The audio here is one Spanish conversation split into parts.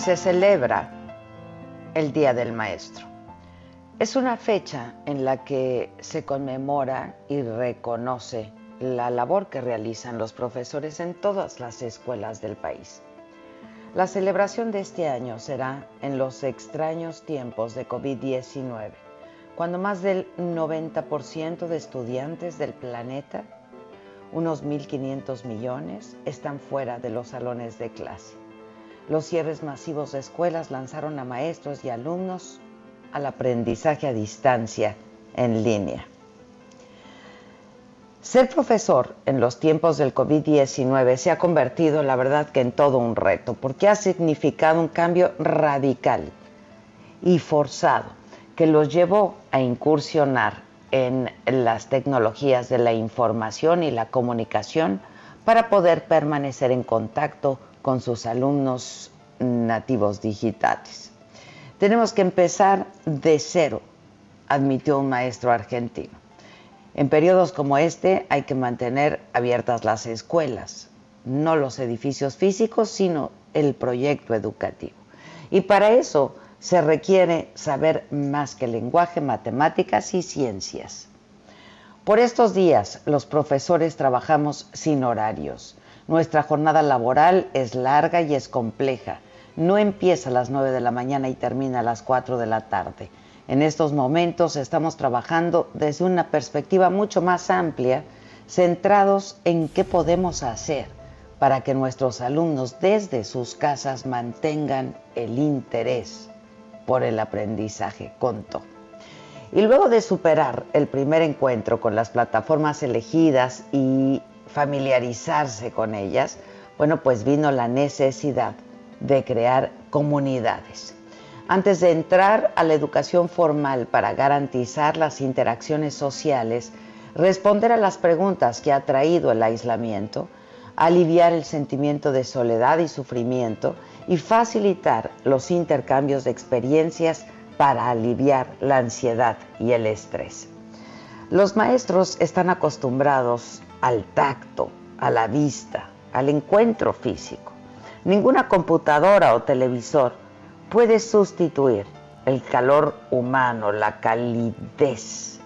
Se celebra el Día del Maestro. Es una fecha en la que se conmemora y reconoce la labor que realizan los profesores en todas las escuelas del país. La celebración de este año será en los extraños tiempos de COVID-19, cuando más del 90% de estudiantes del planeta, unos 1.500 millones, están fuera de los salones de clase. Los cierres masivos de escuelas lanzaron a maestros y alumnos al aprendizaje a distancia en línea. Ser profesor en los tiempos del COVID-19 se ha convertido, la verdad, que en todo un reto, porque ha significado un cambio radical y forzado que los llevó a incursionar en las tecnologías de la información y la comunicación para poder permanecer en contacto con sus alumnos nativos digitales. Tenemos que empezar de cero, admitió un maestro argentino. En periodos como este hay que mantener abiertas las escuelas, no los edificios físicos, sino el proyecto educativo. Y para eso se requiere saber más que lenguaje, matemáticas y ciencias. Por estos días los profesores trabajamos sin horarios nuestra jornada laboral es larga y es compleja. No empieza a las 9 de la mañana y termina a las 4 de la tarde. En estos momentos estamos trabajando desde una perspectiva mucho más amplia, centrados en qué podemos hacer para que nuestros alumnos desde sus casas mantengan el interés por el aprendizaje, contó. Y luego de superar el primer encuentro con las plataformas elegidas y familiarizarse con ellas, bueno, pues vino la necesidad de crear comunidades. Antes de entrar a la educación formal para garantizar las interacciones sociales, responder a las preguntas que ha traído el aislamiento, aliviar el sentimiento de soledad y sufrimiento y facilitar los intercambios de experiencias para aliviar la ansiedad y el estrés. Los maestros están acostumbrados al tacto, a la vista, al encuentro físico. Ninguna computadora o televisor puede sustituir el calor humano, la calidez,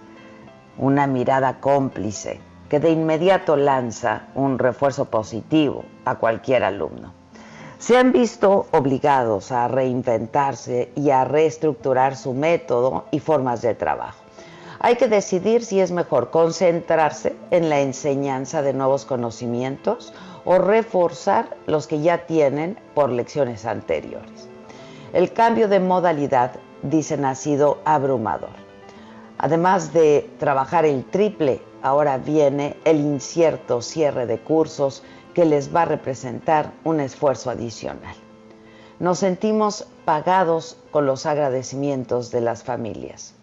una mirada cómplice que de inmediato lanza un refuerzo positivo a cualquier alumno. Se han visto obligados a reinventarse y a reestructurar su método y formas de trabajo. Hay que decidir si es mejor concentrarse en la enseñanza de nuevos conocimientos o reforzar los que ya tienen por lecciones anteriores. El cambio de modalidad, dicen, ha sido abrumador. Además de trabajar el triple, ahora viene el incierto cierre de cursos que les va a representar un esfuerzo adicional. Nos sentimos pagados con los agradecimientos de las familias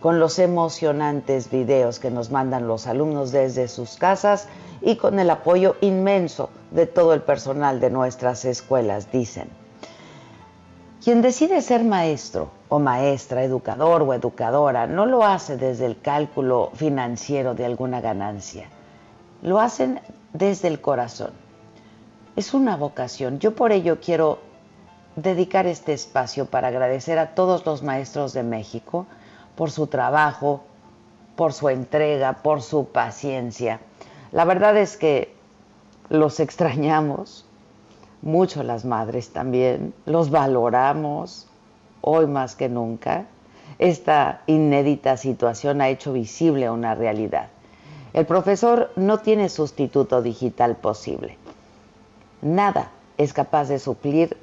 con los emocionantes videos que nos mandan los alumnos desde sus casas y con el apoyo inmenso de todo el personal de nuestras escuelas, dicen. Quien decide ser maestro o maestra, educador o educadora, no lo hace desde el cálculo financiero de alguna ganancia. Lo hacen desde el corazón. Es una vocación. Yo por ello quiero dedicar este espacio para agradecer a todos los maestros de México por su trabajo, por su entrega, por su paciencia. La verdad es que los extrañamos, mucho las madres también, los valoramos hoy más que nunca. Esta inédita situación ha hecho visible una realidad. El profesor no tiene sustituto digital posible. Nada es capaz de suplir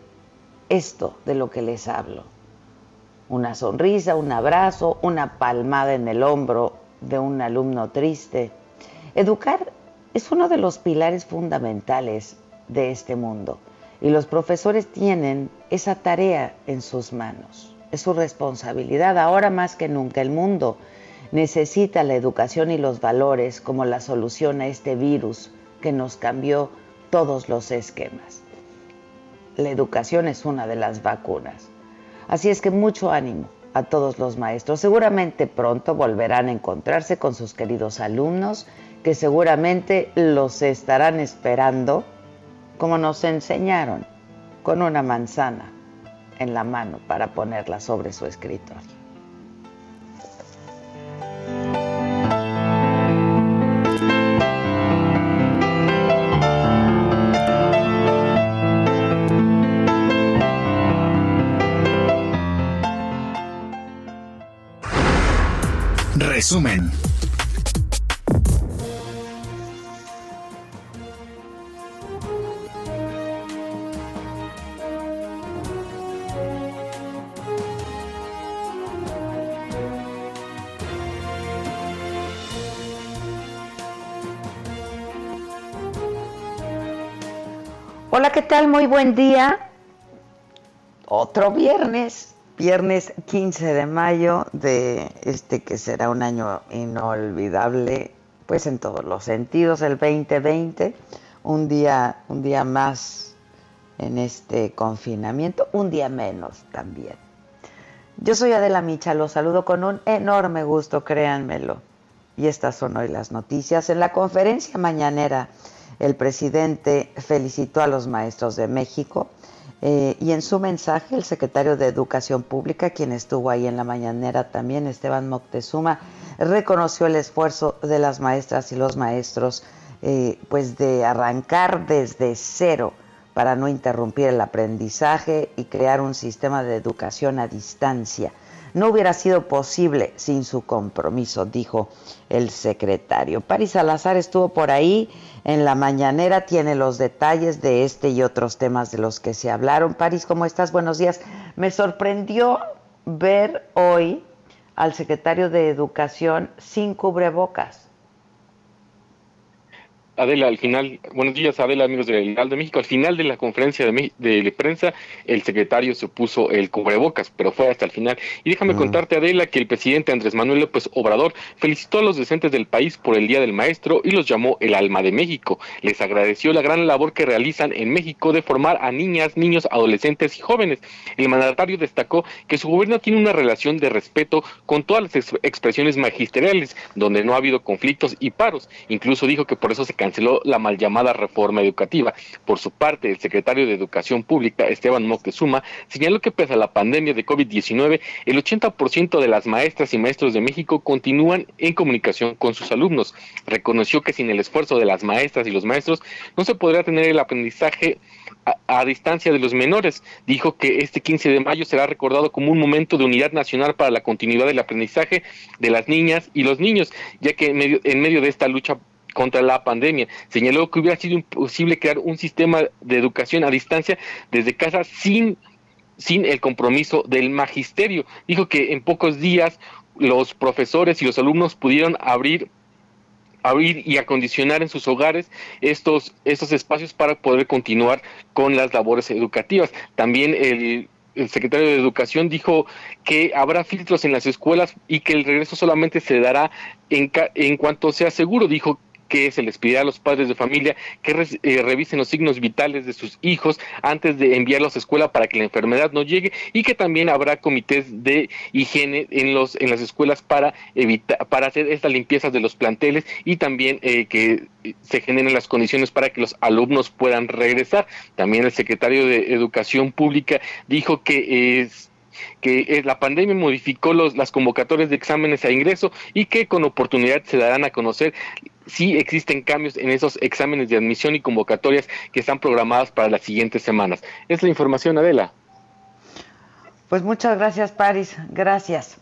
esto de lo que les hablo. Una sonrisa, un abrazo, una palmada en el hombro de un alumno triste. Educar es uno de los pilares fundamentales de este mundo y los profesores tienen esa tarea en sus manos. Es su responsabilidad ahora más que nunca. El mundo necesita la educación y los valores como la solución a este virus que nos cambió todos los esquemas. La educación es una de las vacunas. Así es que mucho ánimo a todos los maestros. Seguramente pronto volverán a encontrarse con sus queridos alumnos que seguramente los estarán esperando como nos enseñaron, con una manzana en la mano para ponerla sobre su escritorio. Resumen. Hola, ¿qué tal? Muy buen día. Otro viernes, viernes 15 de mayo de este que será un año inolvidable, pues en todos los sentidos, el 2020, un día, un día más en este confinamiento, un día menos también. Yo soy Adela Micha, los saludo con un enorme gusto, créanmelo. Y estas son hoy las noticias. En la conferencia mañanera el presidente felicitó a los maestros de México eh, y en su mensaje el secretario de Educación Pública, quien estuvo ahí en la mañanera también, Esteban Moctezuma, reconoció el esfuerzo de las maestras y los maestros eh, pues de arrancar desde cero para no interrumpir el aprendizaje y crear un sistema de educación a distancia no hubiera sido posible sin su compromiso, dijo el secretario. Paris Salazar estuvo por ahí en la mañanera, tiene los detalles de este y otros temas de los que se hablaron. Paris, ¿cómo estás? Buenos días. Me sorprendió ver hoy al secretario de Educación sin cubrebocas. Adela, al final, buenos días Adela, amigos del Ideal de México, al final de la conferencia de, prensa, el secretario se puso el cubrebocas, pero fue hasta el final. Y déjame ah. contarte, Adela, que el presidente Andrés Manuel López Obrador felicitó a los docentes del país por el Día del Maestro y los llamó el alma de México. Les agradeció la gran labor que realizan en México de formar a niñas, niños, adolescentes y jóvenes. El mandatario destacó que su gobierno tiene una relación de respeto con todas las expresiones magisteriales, donde no ha habido conflictos y paros. Incluso dijo que por eso se canceló la mal llamada reforma educativa. Por su parte, el secretario de Educación Pública, Esteban Moctezuma, señaló que pese a la pandemia de COVID-19, el 80% de las maestras y maestros de México continúan en comunicación con sus alumnos. Reconoció que sin el esfuerzo de las maestras y los maestros no se podrá tener el aprendizaje a, distancia de los menores. Dijo que este 15 de mayo será recordado como un momento de unidad nacional para la continuidad del aprendizaje de las niñas y los niños, ya que en medio, en medio de esta lucha contra la pandemia. Señaló que hubiera sido imposible crear un sistema de educación a distancia desde casa sin, sin el compromiso del magisterio. Dijo que en pocos días los profesores y los alumnos pudieron abrir abrir y acondicionar en sus hogares estos, estos espacios para poder continuar con las labores educativas. También el, secretario de Educación dijo que habrá filtros en las escuelas y que el regreso solamente se dará en, en cuanto sea seguro. Dijo que se les pedirá a los padres de familia que eh, revisen los signos vitales de sus hijos antes de enviarlos a escuela para que la enfermedad no llegue y que también habrá comités de higiene en los en las escuelas para evitar para hacer estas limpiezas de los planteles y también eh, que se generen las condiciones para que los alumnos puedan regresar. También el secretario de Educación Pública dijo que es que la pandemia modificó los, las convocatorias de exámenes a ingreso y que con oportunidad se darán a conocer si existen cambios en esos exámenes de admisión y convocatorias que están programadas para las siguientes semanas. Es la información, Adela. Pues muchas gracias, Paris. Gracias.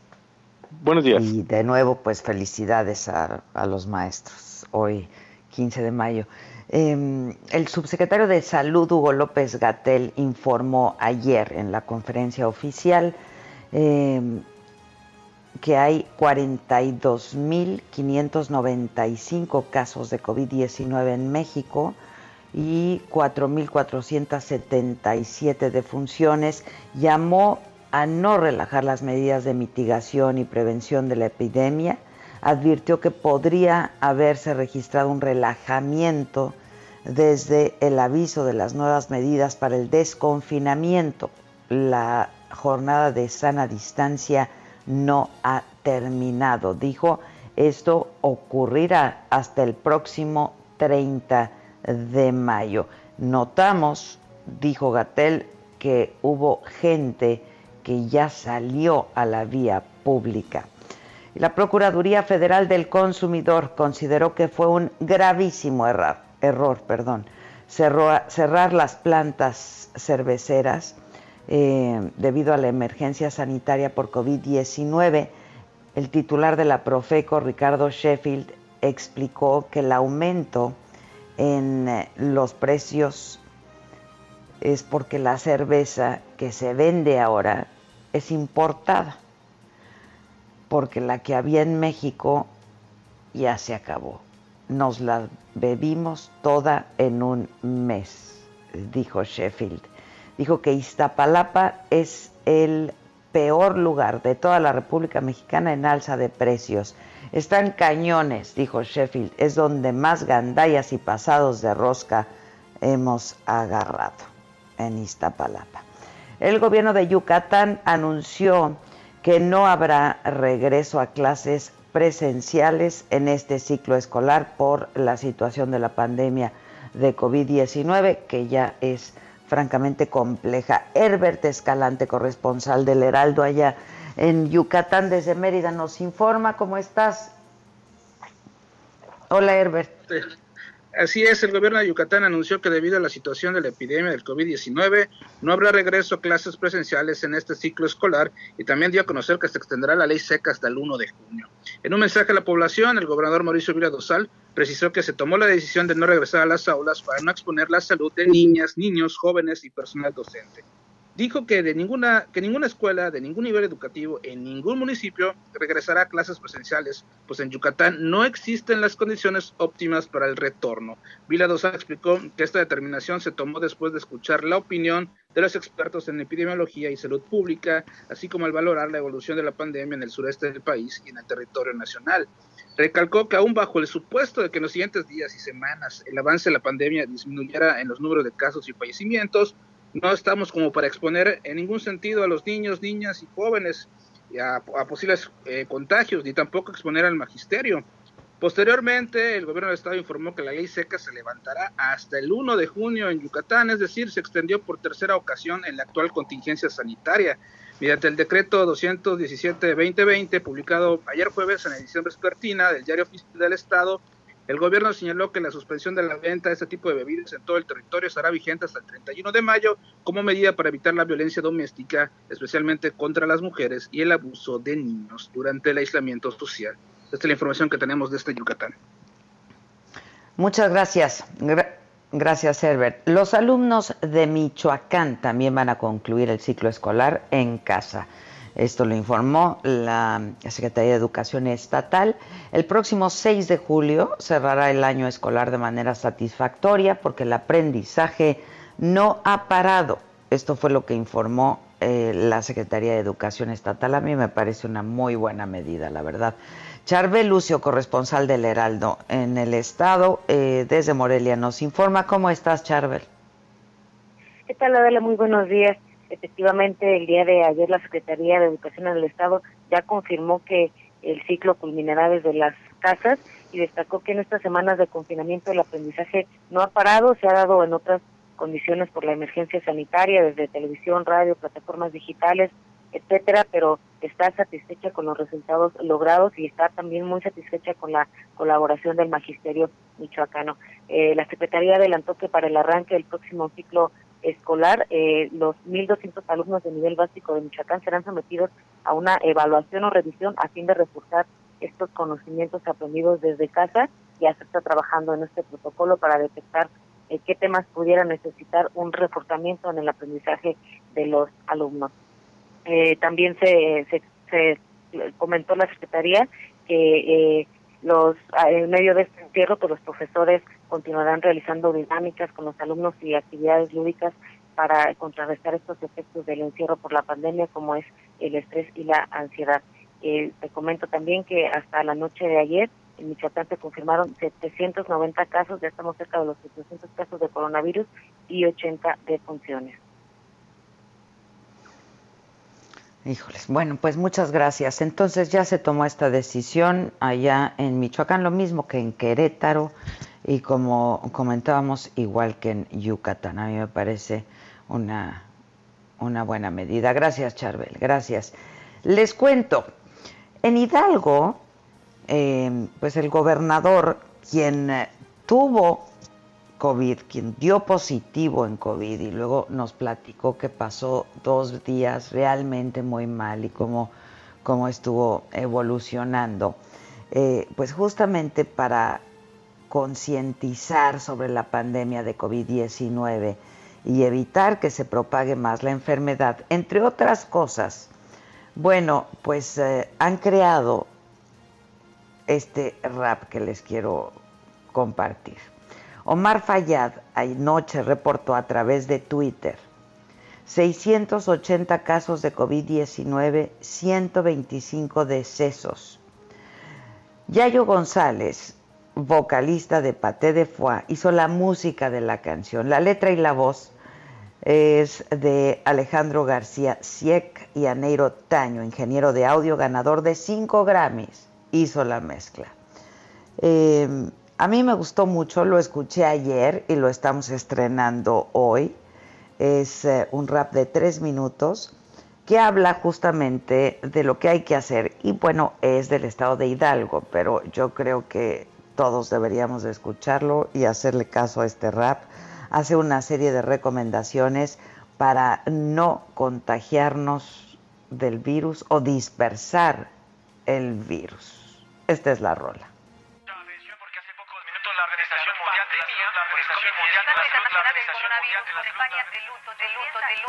Buenos días. Y de nuevo, pues felicidades a, a los maestros. Hoy, 15 de mayo. Em, el subsecretario de Salud, Hugo López Gatel, informó ayer en la conferencia oficial em, que hay 42.595 casos de COVID-19 en México y 4.477 defunciones. Llamó a no relajar las medidas de mitigación y prevención de la epidemia. Advirtió que podría haberse registrado un relajamiento desde el aviso de las nuevas medidas para el desconfinamiento. La jornada de sana distancia no ha terminado. Dijo, esto ocurrirá hasta el próximo 30 de mayo. Notamos, dijo Gatel, que hubo gente que ya salió a la vía pública. La Procuraduría Federal del Consumidor consideró que fue un gravísimo error perdón, cerrar las plantas cerveceras eh, debido a la emergencia sanitaria por COVID-19. El titular de la Profeco, Ricardo Sheffield, explicó que el aumento en eh, los precios es porque la cerveza que se vende ahora es importada, porque la que había en México ya se acabó nos la bebimos toda en un mes, dijo Sheffield. Dijo que Iztapalapa es el peor lugar de toda la República Mexicana en alza de precios. Están cañones, dijo Sheffield, es donde más gandallas y pasados de rosca hemos agarrado en Iztapalapa. El gobierno de Yucatán anunció que no habrá regreso a clases presenciales en este ciclo escolar por la situación de la pandemia de COVID-19, que ya es francamente compleja. Herbert Escalante, corresponsal del Heraldo allá en Yucatán desde Mérida, nos informa cómo estás. Hola Herbert. Así es, el gobierno de Yucatán anunció que debido a la situación de la epidemia del COVID-19 no habrá regreso a clases presenciales en este ciclo escolar y también dio a conocer que se extenderá la ley seca hasta el 1 de junio. En un mensaje a la población, el gobernador Mauricio Vila Dosal precisó que se tomó la decisión de no regresar a las aulas para no exponer la salud de niñas, niños, jóvenes y personal docente dijo que de ninguna que ninguna escuela de ningún nivel educativo en ningún municipio regresará a clases presenciales, pues en Yucatán no existen las condiciones óptimas para el retorno. Vila Dosa explicó que esta determinación se tomó después de escuchar la opinión de los expertos en epidemiología y salud pública, así como al valorar la evolución de la pandemia en el sureste del país y en el territorio nacional. Recalcó que aún bajo el supuesto de que en los siguientes días y semanas el avance de la pandemia disminuyera en los números de casos y fallecimientos, no estamos como para exponer en ningún sentido a los niños, niñas y jóvenes a, posibles eh, contagios, ni tampoco exponer al magisterio. Posteriormente, el gobierno del estado informó que la ley seca se levantará hasta el 1 de junio en Yucatán, es decir, se extendió por tercera ocasión en la actual contingencia sanitaria. Mediante el decreto 217-2020, publicado ayer jueves en la edición vespertina del Diario Oficial del Estado, el gobierno señaló que la suspensión de la venta de este tipo de bebidas en todo el territorio estará vigente hasta el 31 de mayo como medida para evitar la violencia doméstica, especialmente contra las mujeres y el abuso de niños durante el aislamiento social. Esta es la información que tenemos de este Yucatán. Muchas gracias. gracias, Herbert. Los alumnos de Michoacán también van a concluir el ciclo escolar en casa. Esto lo informó la Secretaría de Educación Estatal. El próximo 6 de julio cerrará el año escolar de manera satisfactoria porque el aprendizaje no ha parado. Esto fue lo que informó eh, la Secretaría de Educación Estatal. A mí me parece una muy buena medida, la verdad. Charbel Lucio, corresponsal del Heraldo en el estado, eh, desde Morelia, nos informa. ¿Cómo estás, Charbel? ¿Qué tal, Adela? Muy buenos días. Efectivamente, el día de ayer la Secretaría de Educación del Estado ya confirmó que el ciclo culminará desde las casas y destacó que en estas semanas de confinamiento el aprendizaje no ha parado, se ha dado en otras condiciones por la emergencia sanitaria, desde televisión, radio, plataformas digitales, etcétera, pero está satisfecha con los resultados logrados y está también muy satisfecha con la colaboración del magisterio michoacano. Eh, la Secretaría adelantó que para el arranque del próximo ciclo escolar, eh, los 1.200 alumnos de nivel básico de Michoacán serán sometidos a una evaluación o revisión a fin de reforzar estos conocimientos aprendidos desde casa. Ya se está trabajando en este protocolo para detectar eh, qué temas pudieran necesitar un reforzamiento en el aprendizaje de los alumnos. Eh, también se, se, comentó la Secretaría que eh, los en medio de este encierro, pues los profesores continuarán realizando dinámicas con los alumnos y actividades lúdicas para contrarrestar estos efectos del encierro por la pandemia, como es el estrés y la ansiedad. Eh, te comento también que hasta la noche de ayer en Michoacán se confirmaron 790 casos, ya estamos cerca de los 700 casos de coronavirus y 80 defunciones. Híjoles, bueno, pues muchas gracias. Entonces ya se tomó esta decisión allá en Michoacán, lo mismo que en Querétaro y como comentábamos, igual que en Yucatán. A mí me parece una, una buena medida. Gracias, Charbel, gracias. Les cuento, en Hidalgo, eh, pues el gobernador, quien tuvo COVID, quien dio positivo en COVID y luego nos platicó que pasó dos días realmente muy mal y cómo, cómo estuvo evolucionando. Eh, pues justamente para concientizar sobre la pandemia de COVID-19 y evitar que se propague más la enfermedad, entre otras cosas, bueno, pues eh, han creado este rap que les quiero compartir. Omar Fayad anoche reportó a través de Twitter 680 casos de COVID-19, 125 decesos. Yayo González, vocalista de Paté de Foix, hizo la música de la canción. La letra y la voz es de Alejandro García Sieck y Aneiro Taño, ingeniero de audio, ganador de 5 Grammys. Hizo la mezcla. Eh, a mí me gustó mucho, lo escuché ayer y lo estamos estrenando hoy. Es eh, un rap de tres minutos que habla justamente de lo que hay que hacer. Y bueno, es del estado de Hidalgo, pero yo creo que todos deberíamos de escucharlo y hacerle caso a este rap. Hace una serie de recomendaciones para no contagiarnos del virus o dispersar el virus. Esta es la rola.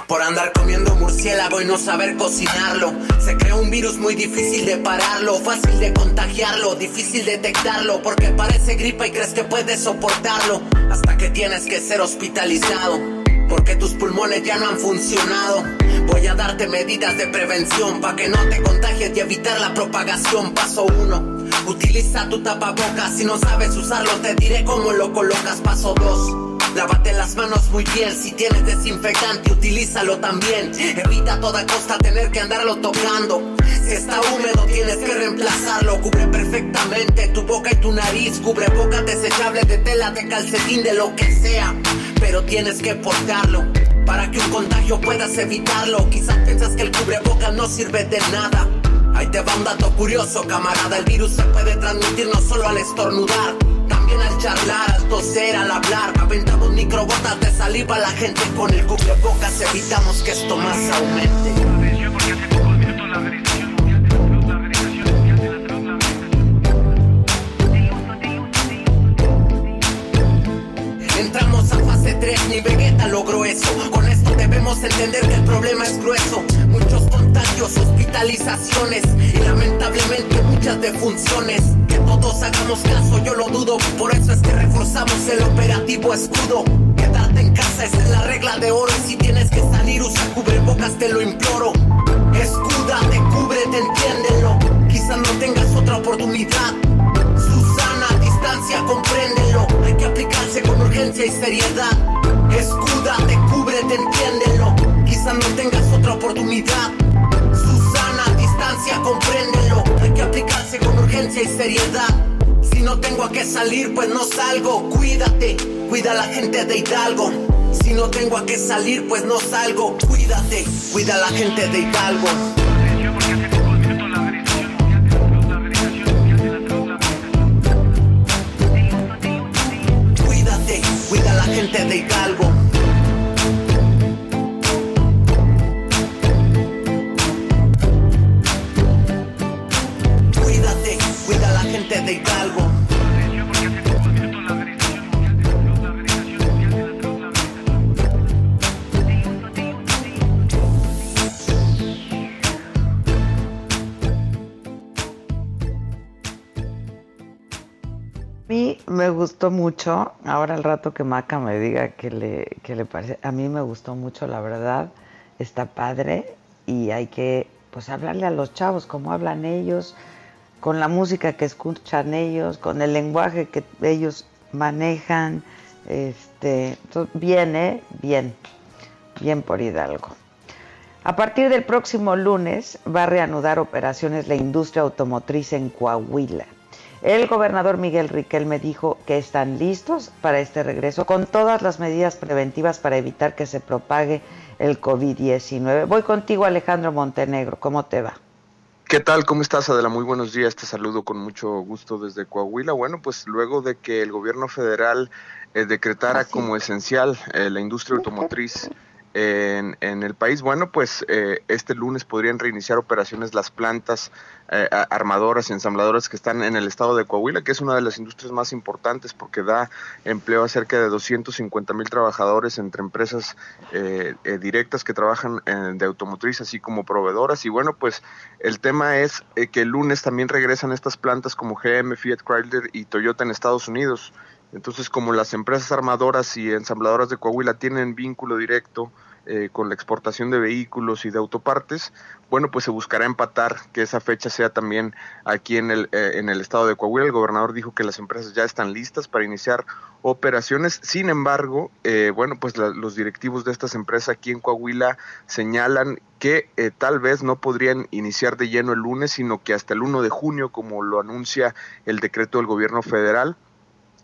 Por andar comiendo murciélago y no saber cocinarlo. Se creó un virus muy difícil de pararlo, fácil de contagiarlo, difícil detectarlo. Porque parece gripa y crees que puedes soportarlo. Hasta que tienes que ser hospitalizado. Porque tus pulmones ya no han funcionado. Voy a darte medidas de prevención para que no te contagies y evitar la propagación. Paso uno. Utiliza tu tapabocas. Si no sabes usarlo, te diré cómo lo colocas. Paso dos. Lávate las manos muy bien, si tienes desinfectante, utilízalo también. Evita a toda costa tener que andarlo tocando. Si está húmedo, tienes que reemplazarlo. Cubre perfectamente tu boca y tu nariz. Cubre boca desechable de tela, de calcetín, de lo que sea. Pero tienes que portarlo. Para que un contagio puedas evitarlo. Quizás piensas que el cubreboca no sirve de nada. Ahí te va un dato curioso, camarada. El virus se puede transmitir no solo al estornudar al charlar, al toser, al hablar. Aventamos microbotas de saliva a la gente con el cubrebocas. Evitamos que esto más aumente. Entramos a fase 3, ni Vegeta logró eso. Con esto debemos entender que el problema es grueso. Muchos contagios, hospitalizaciones y lamentablemente muchas defunciones hagamos caso, yo lo dudo. Por eso es que reforzamos el operativo escudo. Quedarte en casa es la regla de oro. Si tienes que salir, usa cubrebocas, te lo imploro. Escúdate, cúbrete, entiéndelo. Quizás no tengas otra oportunidad. Susana, a distancia, compréndelo. Hay que aplicarse con urgencia y seriedad. Escúdate, cúbrete, entiéndelo. Quizás no tengas otra oportunidad. Susana, a distancia, compréndelo. Aplicarse con urgencia y seriedad. Si no tengo a qué salir, pues no salgo. Cuídate, cuida la gente de Hidalgo. Si no tengo a qué salir, pues no salgo. Cuídate, cuida la gente de Hidalgo. Mucho, ahora al rato que Maca me diga qué le, qué le parece, a mí me gustó mucho, la verdad, está padre y hay que pues hablarle a los chavos como hablan ellos, con la música que escuchan ellos, con el lenguaje que ellos manejan, este, bien, ¿eh? Bien, bien por Hidalgo. A partir del próximo lunes va a reanudar operaciones la industria automotriz en Coahuila. El gobernador Miguel Riquelme dijo que están listos para este regreso con todas las medidas preventivas para evitar que se propague el COVID-19. Voy contigo, Alejandro Montenegro. ¿Cómo te va? ¿Qué tal? ¿Cómo estás, Adela? Muy buenos días. Te saludo con mucho gusto desde Coahuila. Bueno, pues luego de que el gobierno federal eh, decretara Así. como esencial eh, la industria automotriz en, el país, bueno, pues eh, este lunes podrían reiniciar operaciones las plantas eh, armadoras y ensambladoras que están en el estado de Coahuila, que es una de las industrias más importantes porque da empleo a cerca de 250 mil trabajadores entre empresas eh, eh, directas que trabajan en- de automotriz, así como proveedoras. Y bueno, pues el tema es eh, que el lunes también regresan estas plantas como GM, Fiat Chrysler y Toyota en Estados Unidos. Entonces, como las empresas armadoras y ensambladoras de Coahuila tienen vínculo directo eh, con la exportación de vehículos y de autopartes, bueno, pues se buscará empatar que esa fecha sea también aquí en el, eh, en el estado de Coahuila. El gobernador dijo que las empresas ya están listas para iniciar operaciones. Sin embargo, eh, bueno, pues la- los directivos de estas empresas aquí en Coahuila señalan que eh, tal vez no podrían iniciar de lleno el lunes, sino que hasta el 1 de junio, como lo anuncia el decreto del gobierno federal.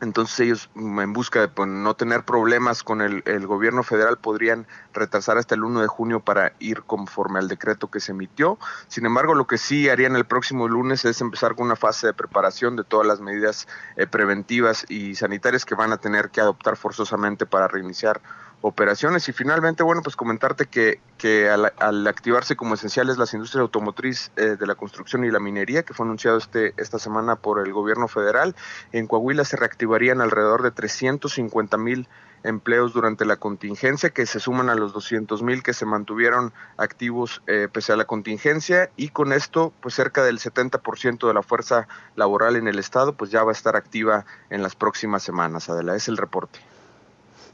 Entonces ellos, mm, en busca de pues, no tener problemas con el, el gobierno federal, podrían retrasar hasta el 1 de junio para ir conforme al decreto que se emitió. Sin embargo, lo que sí harían el próximo lunes es empezar con una fase de preparación de todas las medidas eh, preventivas y sanitarias que van a tener que adoptar forzosamente para reiniciar operaciones. Y finalmente, bueno, pues comentarte que, que al, activarse como esenciales las industrias automotriz eh, de la construcción y la minería, que fue anunciado este, esta semana por el gobierno federal, en Coahuila se reactivarían alrededor de 350 mil empleos durante la contingencia, que se suman a los 200 mil que se mantuvieron activos eh, pese a la contingencia, y con esto, pues cerca del 70% de la fuerza laboral en el estado, pues ya va a estar activa en las próximas semanas. Adela, es el reporte.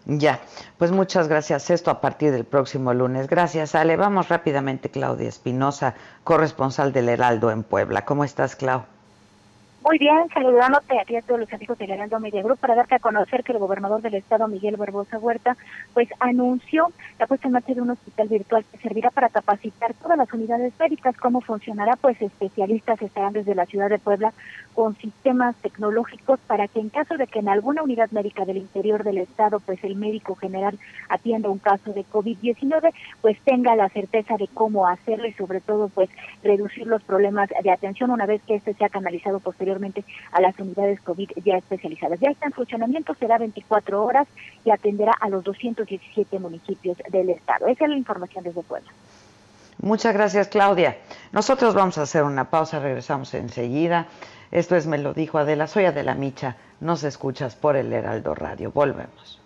Ya, pues muchas gracias. Esto a partir del próximo lunes. Gracias, Ale. Vamos rápidamente, Claudia Espinosa, corresponsal del Heraldo en Puebla. ¿Cómo estás, Clau? Muy bien, saludándote a a todos los amigos del Heraldo Media Group para darte a conocer que el gobernador del estado, Miguel Barbosa Huerta, pues anunció la puesta en marcha de un hospital virtual que servirá para capacitar todas las unidades médicas. ¿Cómo funcionará? Pues especialistas estarán desde la ciudad de Puebla con sistemas tecnológicos para que en caso de que en alguna unidad médica del interior del estado, pues el médico general atienda un caso de COVID-19, pues tenga la certeza de cómo hacerlo y sobre todo pues reducir los problemas de atención una vez que este sea canalizado posteriormente a las unidades COVID ya especializadas. Ya está en funcionamiento, será 24 horas y atenderá a los 217 municipios del estado. Esa es la información desde Puebla. Muchas gracias, Claudia. Nosotros vamos a hacer una pausa, regresamos enseguida. Esto es Me lo dijo Adela, soy Adela Micha, nos escuchas por el Heraldo Radio. Volvemos.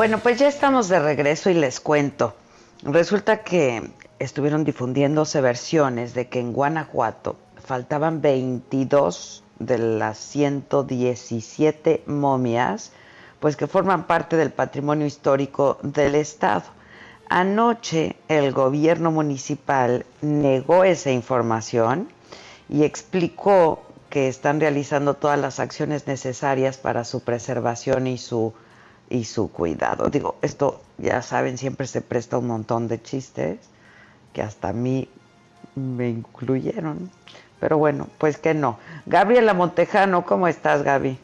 Bueno, pues ya estamos de regreso y les cuento. Resulta que estuvieron difundiéndose versiones de que en Guanajuato faltaban 22 de las 117 momias, pues que forman parte del patrimonio histórico del estado. Anoche el gobierno municipal negó esa información y explicó que están realizando todas las acciones necesarias para su preservación y su y su cuidado. Digo, esto ya saben, siempre se presta un montón de chistes que hasta a mí me incluyeron. Pero bueno, pues que no. Gabriela Montejano, ¿cómo estás, Gaby?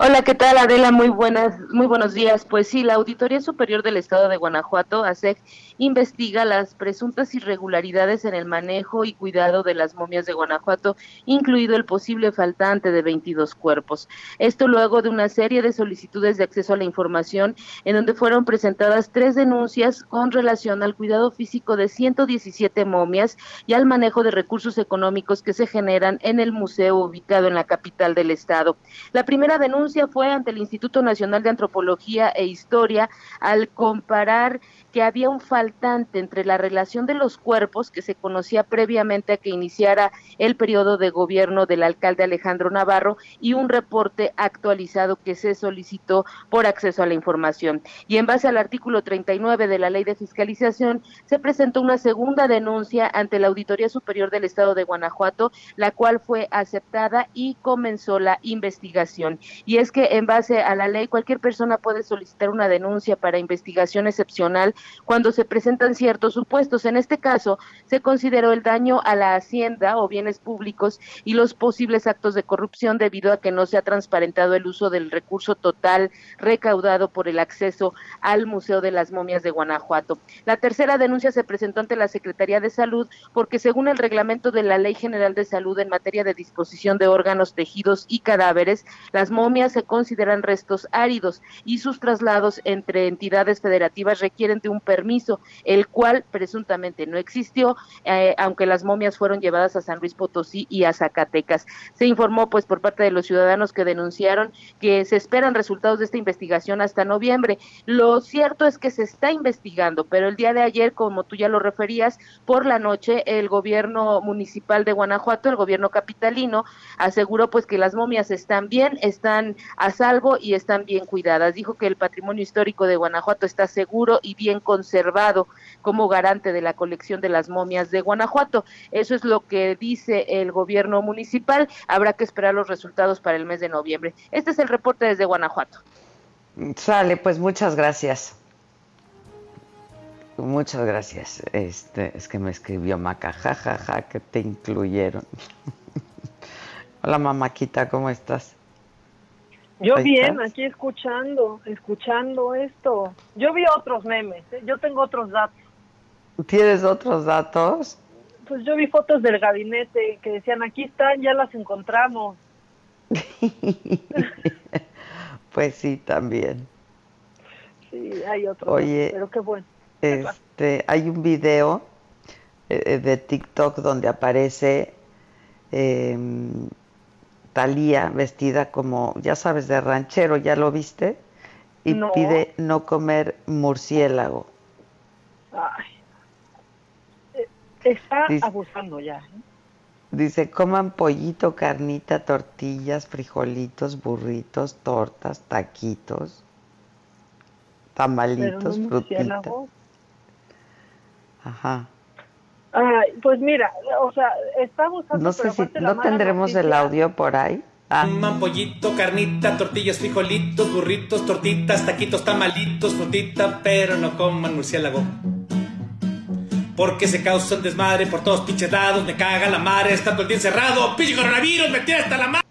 Hola, ¿qué tal Adela? Muy buenas, muy buenos días. Pues sí, la Auditoría Superior del Estado de Guanajuato, ASEC, investiga las presuntas irregularidades en el manejo y cuidado de las momias de Guanajuato, incluido el posible faltante de 22 cuerpos. Esto luego de una serie de solicitudes de acceso a la información en donde fueron presentadas tres denuncias con relación al cuidado físico de 117 momias y al manejo de recursos económicos que se generan en el museo ubicado en la capital del estado. La primera denuncia fue ante el Instituto Nacional de Antropología e Historia al comparar que había un faltante entre la relación de los cuerpos que se conocía previamente a que iniciara el periodo de gobierno del alcalde Alejandro Navarro y un reporte actualizado que se solicitó por acceso a la información. Y en base al artículo 39 de la Ley de Fiscalización, se presentó una segunda denuncia ante la Auditoría Superior del Estado de Guanajuato, la cual fue aceptada y comenzó la investigación. Y es que en base a la ley cualquier persona puede solicitar una denuncia para investigación excepcional cuando se presentan ciertos supuestos. En este caso, se consideró el daño a la hacienda o bienes públicos y los posibles actos de corrupción debido a que no se ha transparentado el uso del recurso total recaudado por el acceso al Museo de las Momias de Guanajuato. La tercera denuncia se presentó ante la Secretaría de Salud porque según el reglamento de la Ley General de Salud en materia de disposición de órganos, tejidos y cadáveres, las momias se consideran restos áridos y sus traslados entre entidades federativas requieren de un permiso, el cual presuntamente no existió, eh, aunque las momias fueron llevadas a San Luis Potosí y a Zacatecas. Se informó pues por parte de los ciudadanos que denunciaron que se esperan resultados de esta investigación hasta noviembre. Lo cierto es que se está investigando, pero el día de ayer, como tú ya lo referías, por la noche el gobierno municipal de Guanajuato, el gobierno capitalino, aseguró pues que las momias están bien, están a salvo y están bien cuidadas. Dijo que el patrimonio histórico de Guanajuato está seguro y bien conservado como garante de la colección de las momias de Guanajuato. Eso es lo que dice el gobierno municipal. Habrá que esperar los resultados para el mes de noviembre. Este es el reporte desde Guanajuato. Sale, pues muchas gracias. Muchas gracias. Este, es que me escribió Maca, jajaja, que te incluyeron. Hola mamaquita, ¿cómo estás? Yo bien, aquí escuchando, escuchando esto. Yo vi otros memes, ¿eh? yo tengo otros datos. ¿Tienes otros datos? Pues yo vi fotos del gabinete que decían, aquí están, ya las encontramos. pues sí, también. Sí, hay otros. Oye, pero qué bueno. Este, hay un video eh, de TikTok donde aparece eh, Talía vestida como, ya sabes, de ranchero, ¿ya lo viste? Y pide no comer murciélago. Ay. Eh, está abusando ya. ¿eh? Dice, coman pollito, carnita, tortillas, frijolitos, burritos, tortas, taquitos, tamalitos, frutitas. Ajá. Ay, pues mira, o sea, estamos No sé si no tendremos el audio por ahí. Ah. pollito, carnita, tortillas, frijolitos, burritos, tortitas, taquitos, tamalitos, frutita, pero no coman murciélago. porque se causa un desmadre por todos pinches lados, me caga la madre, está todo el día encerrado, pinche coronavirus, me tiene hasta la madre.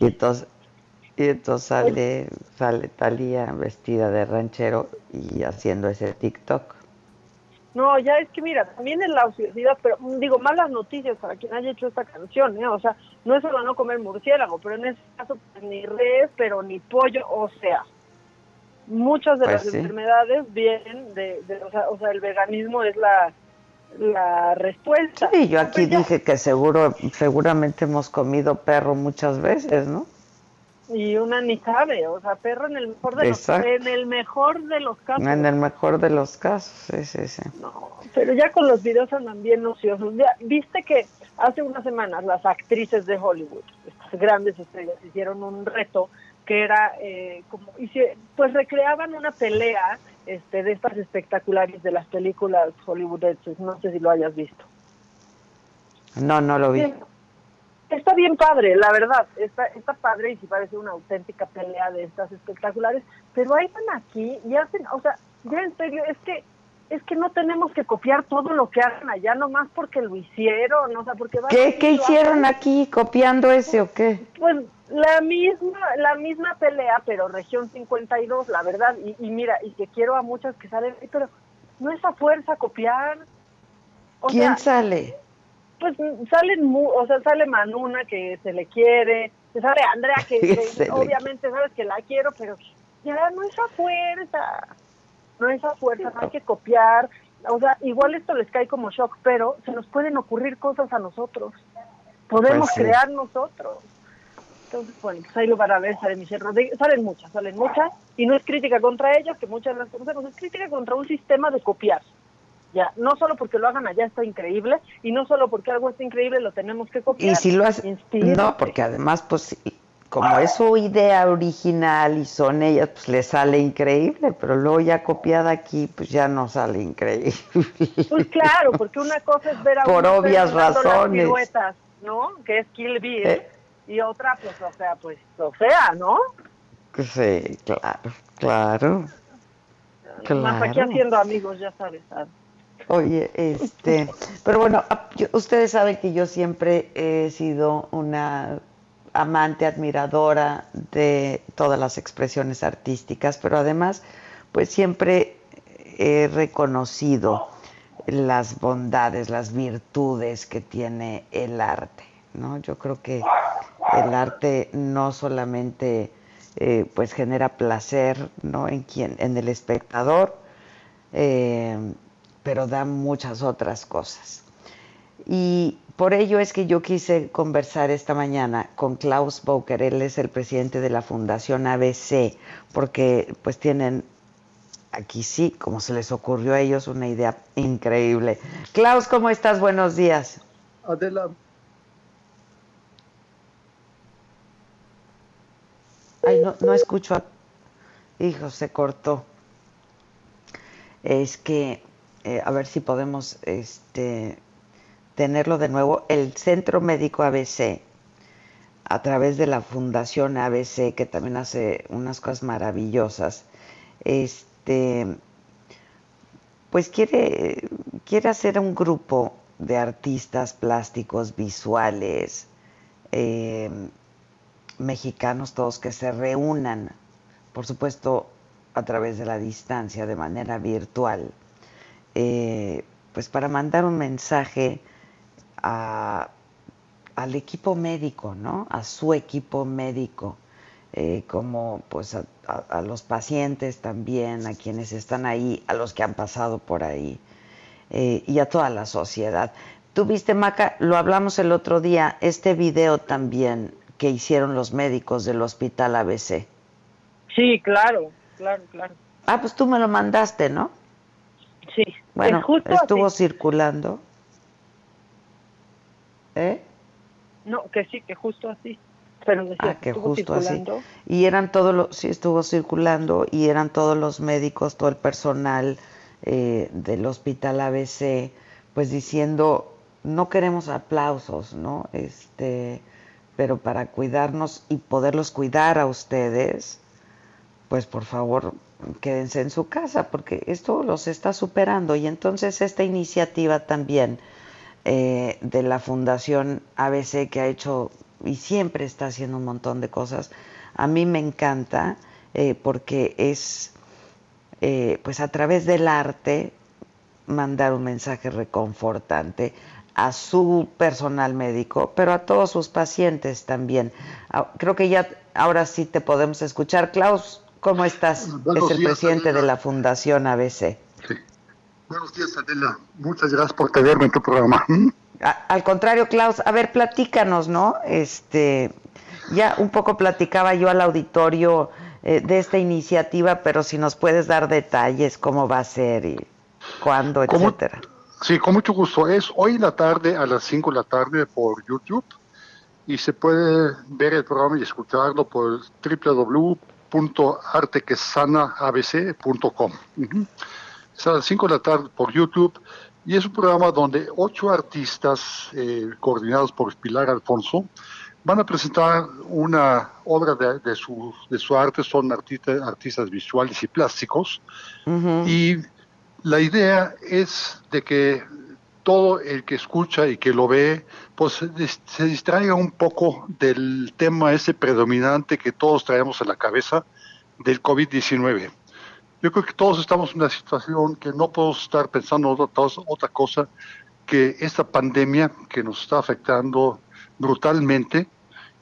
Y entonces, y entonces sale, sale Talía vestida de ranchero y haciendo ese TikTok. No, ya es que mira, también en la ociosidad, pero digo, malas noticias para quien haya hecho esta canción, ¿eh? O sea, no es solo no comer murciélago, pero en este caso pues, ni res, pero ni pollo, o sea, muchas de Pues las sí. enfermedades vienen de, de- o, sea, o sea, el veganismo es la, la respuesta. Sí, yo aquí Pues dije que seguro, seguramente hemos comido perro muchas veces, ¿no? Y una ni sabe, o sea, perro en el mejor de los, en el mejor de los casos. En el mejor de los casos, sí, sí, sí. Pero ya con los videos andan bien ociosos. Ya, Viste que hace unas semanas las actrices de Hollywood, estas grandes estrellas, hicieron un reto que era eh, como, pues recreaban una pelea este, de estas espectaculares de las películas hollywoodenses. No sé si lo hayas visto. No, no lo vi. Sí. Está bien padre, la verdad, está, está padre y sí parece una auténtica pelea de estas espectaculares, pero ahí van aquí y hacen, o sea, ya en serio, es que es que no tenemos que copiar todo lo que hacen allá nomás porque lo hicieron, o sea, porque van ¿Qué, qué hicieron aquí? ¿Copiando ese o qué? Pues la misma la misma pelea, pero región 52, la verdad, y, y mira, y que quiero a muchas que salen, pero no es a fuerza copiar. O ¿Quién sea, sale? Pues salen, mu- o sea, sale Manuna que se le quiere, se sale Andrea que, que Se le obviamente sabes que la quiero, pero ya no es a fuerza, no es a fuerza, no hay que copiar, o sea, igual esto les cae como shock, pero se nos pueden ocurrir cosas a nosotros, podemos Pues sí. crear nosotros. Entonces, bueno, pues ahí lo van a ver, sale Michelle Rodríguez, salen muchas, salen muchas, y no es crítica contra ellas, que muchas las conocemos, es crítica contra un sistema de copiar. Ya, no solo porque lo hagan allá está increíble, y no solo porque algo está increíble lo tenemos que copiar. Y si lo hace, Inspírate. no, porque además, pues, como es su idea original y son ellas, pues le sale increíble, pero luego ya copiada aquí, pues ya no sale increíble. Pues claro, porque una cosa es ver a Por obvias razones. piruetas, ¿no? Que es Kill Bill, Eh. y otra, pues, o sea, pues, o sea, ¿no? Sí, claro, claro. Más aquí Claro. haciendo amigos, ya sabes. ¿sabes? Oye, este, pero bueno, ustedes saben que yo siempre he sido una amante, admiradora de todas las expresiones artísticas, pero además, pues siempre he reconocido las bondades, las virtudes que tiene el arte, ¿no? Yo creo que el arte no solamente eh, pues genera placer, ¿no? En quien, en el espectador, eh, pero da muchas otras cosas. Y por ello es que yo quise conversar esta mañana con Klaus Boker, él es el presidente de la Fundación ABC, porque pues tienen aquí sí, como se les ocurrió a ellos, una idea increíble. Klaus, ¿cómo estás? Buenos días. Adela, Ay, no, no escucho. a- Hijo, se cortó. Es que, eh, a ver si podemos este, tenerlo de nuevo. El Centro Médico ABC, a través de la Fundación ABC, que también hace unas cosas maravillosas, este, pues quiere, quiere hacer un grupo de artistas plásticos visuales, eh, mexicanos todos que se reúnan, por supuesto a través de la distancia, de manera virtual, eh, pues para mandar un mensaje a- al equipo médico, ¿no? A su equipo médico, eh, como pues a, a- a los pacientes también, a quienes están ahí, a los que han pasado por ahí eh, y a toda la sociedad. Tú viste, Maca, lo hablamos el otro día, este video también que hicieron los médicos del hospital ABC. Sí, claro, claro, claro. Ah, pues tú me lo mandaste, ¿no? Sí. Bueno, Es justo estuvo así. circulando. ¿Eh? No, que sí, que justo así. Pero decía, Ah, que justo así. Y eran todos los, sí estuvo circulando, y eran todos los médicos, todo el personal eh, del hospital ABC, pues diciendo, no queremos aplausos, ¿no? Este, pero para cuidarnos y poderlos cuidar a ustedes, pues por favor, quédense en su casa porque esto los está superando y entonces esta iniciativa también eh, de la Fundación ABC que ha hecho y siempre está haciendo un montón de cosas, a mí me encanta eh, porque es eh, pues a través del arte mandar un mensaje reconfortante a su personal médico, pero a todos sus pacientes también. Ah, creo que ya ahora sí te podemos escuchar. Klaus, ¿cómo estás? es el presidente de la Fundación ABC. Buenos días, Adela. Muchas gracias por tenerme en tu programa. ¿Mm? al contrario, Klaus, a ver, platícanos, ¿no? Este, ya un poco platicaba yo al auditorio eh, de esta iniciativa, pero si nos puedes dar detalles, cómo va a ser y cuándo, etcétera. Sí, con mucho gusto. Es hoy en la tarde, a las 5 de la tarde, por YouTube. Y se puede ver el programa y escucharlo por www.artequesanaabc.com. Es a las 5 de la tarde por YouTube. Y es un programa donde ocho artistas, eh, coordinados por Pilar Alfonso, van a presentar una obra de, su, de su arte. Son artistas, artistas visuales y plásticos. Y la idea es de que todo el que escucha y que lo ve, pues se distraiga un poco del tema ese predominante que todos traemos en la cabeza del COVID-19. Yo creo que todos estamos en una situación que no podemos estar pensando otra, otra cosa que esta pandemia que nos está afectando brutalmente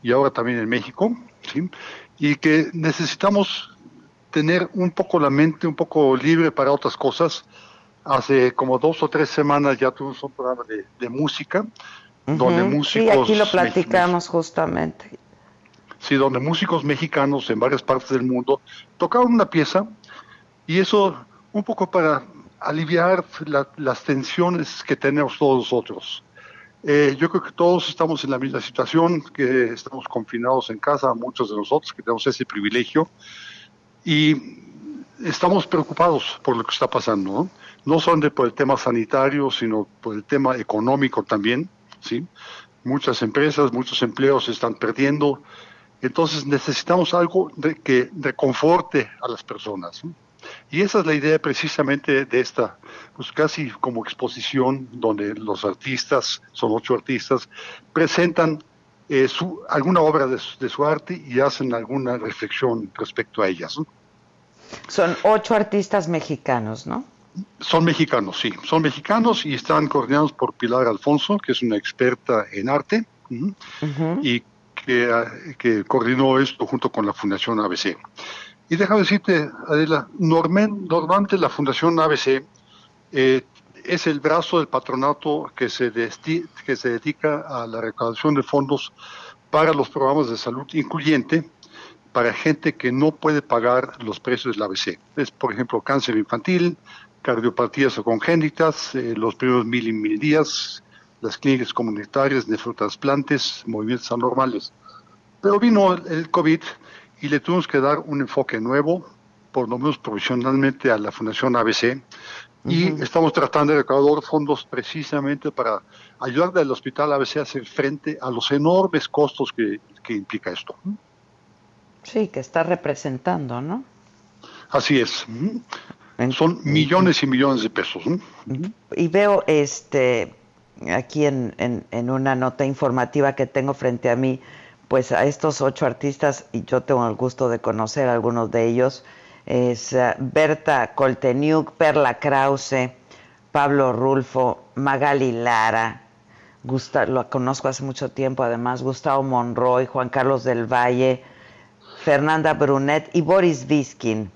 y ahora también en México, ¿sí? y que necesitamos tener un poco la mente un poco libre para otras cosas. Hace como dos o tres semanas ya tuvimos un programa de, música, donde músicos... Sí, aquí lo platicamos justamente. Sí, donde músicos mexicanos en varias partes del mundo tocaban una pieza y eso un poco para aliviar las tensiones que tenemos todos nosotros. Eh, yo creo que todos estamos en la misma situación, que estamos confinados en casa, muchos de nosotros que tenemos ese privilegio, y estamos preocupados por lo que está pasando, ¿no? No solamente por el tema sanitario, sino por el tema económico también, ¿sí? Muchas empresas, muchos empleos se están perdiendo, entonces necesitamos algo de, que reconforte a las personas. Y esa es la idea precisamente de esta, pues casi como exposición donde los artistas, son ocho artistas, presentan eh, su, alguna obra de su, arte y hacen alguna reflexión respecto a ellas. Son ocho artistas mexicanos, ¿no? Son mexicanos, sí, son mexicanos y están coordinados por Pilar Alfonso, que es una experta en arte y que, ah, que, coordinó esto junto con la Fundación ABC. Y déjame decirte, Adela, normalmente la Fundación ABC eh, es el brazo del patronato que se, que se dedica a la recaudación de fondos para los programas de salud incluyente para gente que no puede pagar los precios del ABC. Es, por ejemplo, cáncer infantil, cardiopatías o congénitas, eh, los primeros mil y mil días, las clínicas comunitarias, nefrotrasplantes, movimientos anormales. Pero vino el COVID y le tuvimos que dar un enfoque nuevo, por lo menos provisionalmente a la Fundación ABC, y estamos tratando de recaudar fondos precisamente para ayudar al Hospital ABC a hacer frente a los enormes costos que, implica esto. Sí, que está representando, ¿no? Así es. Son millones y millones de pesos. Y veo este aquí en, en, una nota informativa que tengo frente a mí, pues a estos ocho artistas, y yo tengo el gusto de conocer a algunos de ellos, es eh, Berta Colteniuk, Perla Krause, Pablo Rulfo, Magali Lara, lo conozco hace mucho tiempo además, Gustavo Monroy, Juan Carlos del Valle, Fernanda Brunet y Boris Viskin,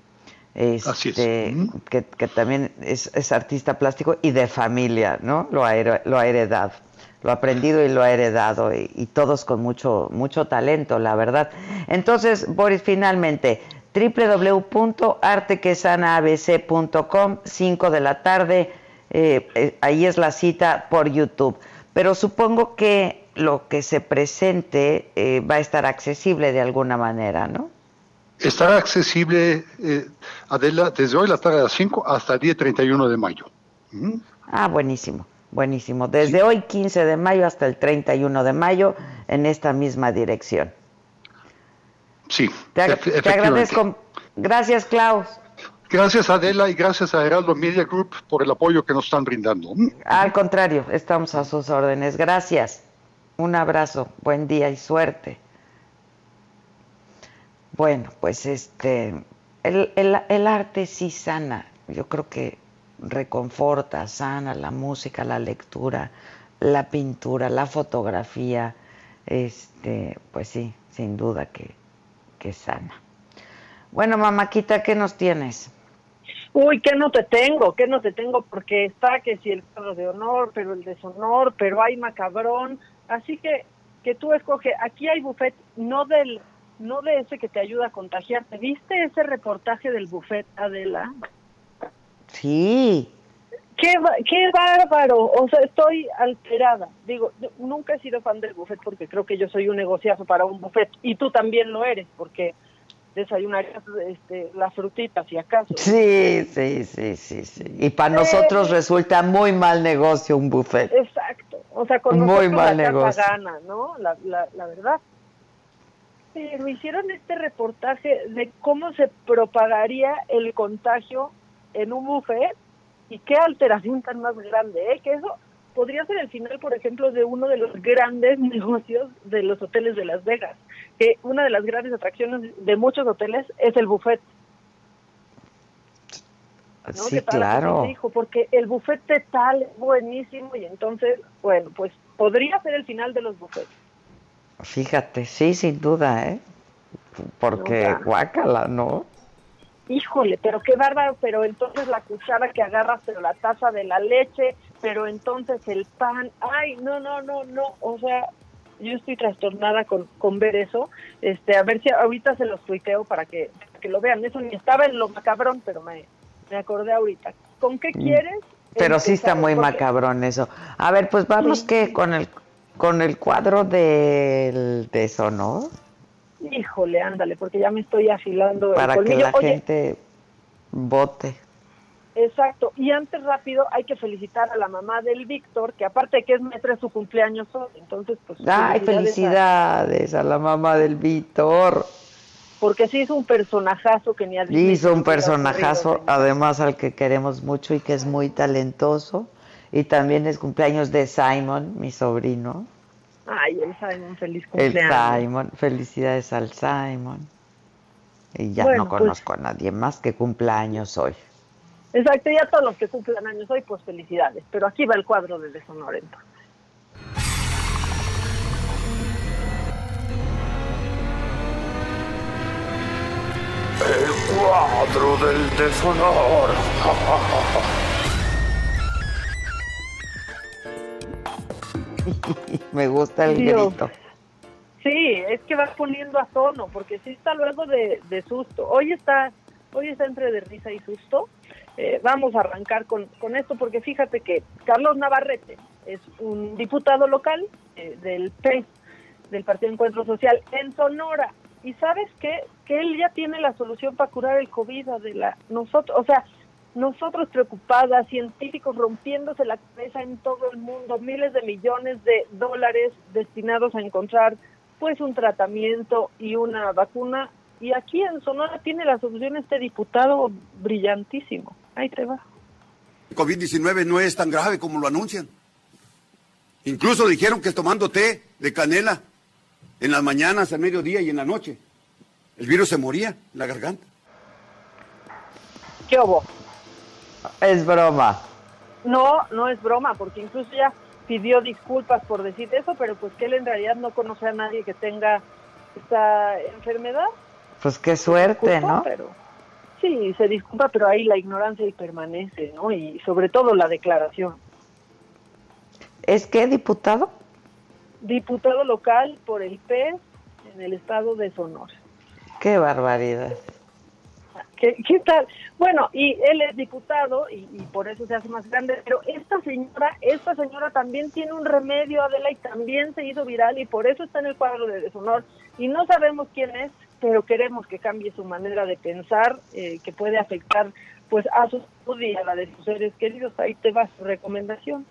este, que, también es, artista plástico y de familia, ¿no? Lo ha, lo ha heredado lo ha aprendido y lo ha heredado y, y, todos con mucho mucho talento, la verdad. Entonces, Boris, finalmente, www.artequesanaabc.com, 5 de la tarde, eh, eh, ahí es la cita por YouTube. Pero supongo que lo que se presente eh, va a estar accesible de alguna manera, ¿no? Estará accesible, Adela, desde hoy la tarde a las 5 hasta el día 31 de mayo. ¿Mm? Ah, buenísimo, buenísimo. Desde hoy 15 de mayo hasta el 31 de mayo en esta misma dirección. Sí. Te, agradezco. Gracias, Klaus. Gracias Adela y gracias a Heraldo Media Group por el apoyo que nos están brindando. Al contrario, estamos a sus órdenes. Gracias. Un abrazo, buen día y suerte. Bueno, pues este, el, el, arte sí sana, yo creo que reconforta, sana la música, la lectura, la pintura, la fotografía, este, pues sí, sin duda que, que sana. Bueno, mamáquita, ¿qué nos tienes? Uy, ¿qué no te tengo? ¿Qué no te tengo? Porque está que si el cuadro de honor, pero el deshonor, pero hay macabrón. Así que que tú escoge. Aquí hay buffet, no del no de ese que te ayuda a contagiarte. ¿Viste ese reportaje del buffet, Adela? Sí. Qué, qué bárbaro, o sea, estoy alterada. Digo, nunca he sido fan del buffet porque creo que yo soy un negociazo para un buffet y tú también lo eres porque desayunarías este, las frutitas si acaso. Sí, sí, sí, sí, sí. Y para nosotros resulta muy mal negocio un buffet. Exacto, o sea, con muy mal la negocio. gana, ¿no? La, la, la verdad. Pero hicieron este reportaje de cómo se propagaría el contagio en un buffet y qué alteración tan más grande, ¿eh? Que eso podría ser el final, por ejemplo, de uno de los grandes negocios de los hoteles de Las Vegas, que una de las grandes atracciones de muchos hoteles es el buffet. Sí, claro. Dijo, porque el buffet de tal es buenísimo y entonces, bueno, pues podría ser el final de los buffets. Fíjate, sí, sin duda, ¿eh? Porque guácala, ¿no? Híjole, pero qué bárbaro, pero entonces la cuchara que agarras, pero la taza de la leche, pero entonces el pan, ay, no, no, no, no, o sea, yo estoy trastornada con, con ver eso, este, a ver si ahorita se los tuiteo para que, que lo vean, eso ni estaba en lo macabrón, pero me, me acordé ahorita. ¿Con qué mm. quieres? Pero sí está muy macabrón eso. A ver, pues vamos que con el con el cuadro del de eso, ¿no? Híjole, ándale, porque ya me estoy afilando Para que la gente vote. Exacto, y antes rápido hay que felicitar a la mamá del Víctor, que aparte de que es maestra de su cumpleaños hoy, entonces pues... Ay, felicidades, a... la mamá del Víctor. Porque sí hizo un personajazo que ni a Hizo un personajazo, además al que queremos mucho y que es muy talentoso. Y también es cumpleaños de Simon, mi sobrino. Ay, el Simon, feliz cumpleaños. El Simon, felicidades al Simon. Y ya no pues conozco a nadie más que cumpleaños hoy. Exacto, y a todos los que cumplan años hoy, pues felicidades. Pero aquí va el cuadro de deshonor entonces. El cuadro del deshonor. Me gusta el grito. Sí, es que vas poniendo a tono, porque sí está luego de, susto. Hoy está, hoy está entre de risa y susto. Eh, vamos a arrancar con, con esto, porque fíjate que Carlos Navarrete es un diputado local eh, del PES, del Partido Encuentro Social, en Sonora. Y sabes qué? Que él ya tiene la solución para curar el COVID de la nosotros, o sea, nosotros preocupadas, científicos rompiéndose la cabeza en todo el mundo, miles de millones de dólares destinados a encontrar pues un tratamiento y una vacuna. Y aquí en Sonora tiene la solución este diputado brillantísimo. Ahí te va. COVID-19 no es tan grave como lo anuncian. Incluso dijeron que tomando té de canela en las mañanas, al mediodía y en la noche, el virus se moría en la garganta. ¿Qué hubo? Es broma. No, no es broma, porque incluso ya pidió disculpas por decir eso, pero pues que él en realidad no conoce a nadie que tenga esta enfermedad. Pues qué suerte, ¿no? Pero, sí, se disculpa, pero ahí la ignorancia y permanece, ¿no? Y sobre todo la declaración. ¿Es qué, diputado? Diputado local por el PES en el estado de Sonora. Qué barbaridad. ¿Qué, tal? Bueno, y él es diputado y, por eso se hace más grande, pero esta señora, esta señora también tiene un remedio, Adela, y también se hizo viral y por eso está en el cuadro de deshonor. Y no sabemos quién es, pero queremos que cambie su manera de pensar, eh, que puede afectar pues a su salud y a la de sus seres queridos. Ahí te va su recomendación.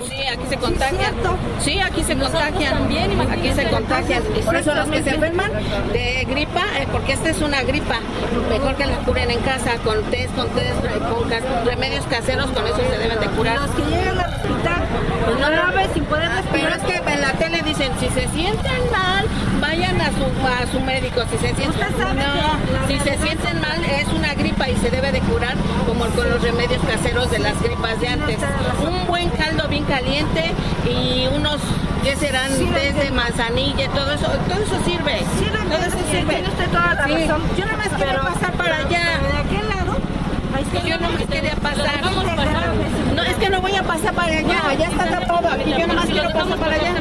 Sí, aquí se contagian. Sí, aquí se contagian. Aquí se contagian. Por eso los que se enferman de gripa, eh, porque esta es una gripa, mejor que la curen en casa con test, con test, eh, con remedios caseros, con eso se deben de curar. Los que llegan al hospital, pues no graves sin poder respirar. Pero es que la tele dicen, si se sienten mal, vayan a su, a su médico. Si se sienten, no, si se sienten mal, es una gripa y se debe de curar como con los remedios caseros de las gripas de antes. Un buen caldo bien caliente y unos, ¿qué serán? Desde manzanilla, todo eso, todo eso sirve. todo eso sirve. Tiene usted toda la razón. Yo nada más quiero pasar para allá. ¿De aquel lado? yo no me quería pasar. No, es que no voy a pasar para allá, allá está tapado. Y yo nada más quiero pasar para allá.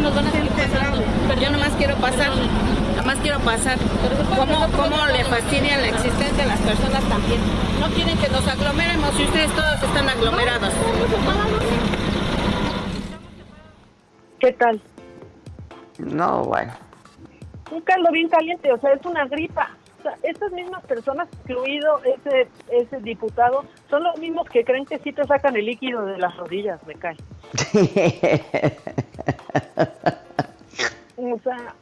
Yo nada más quiero pasar. Nada más quiero pasar. ¿Cómo, ¿Cómo le fastidia la existencia a las personas también? No quieren que nos aglomeremos y ustedes todos están aglomerados. ¿Qué tal? No, bueno. Un caldo bien caliente, o sea, es una gripa. Estas mismas personas, incluido ese, ese diputado, son los mismos que creen que sí te sacan el líquido de las rodillas, me cae. o sea...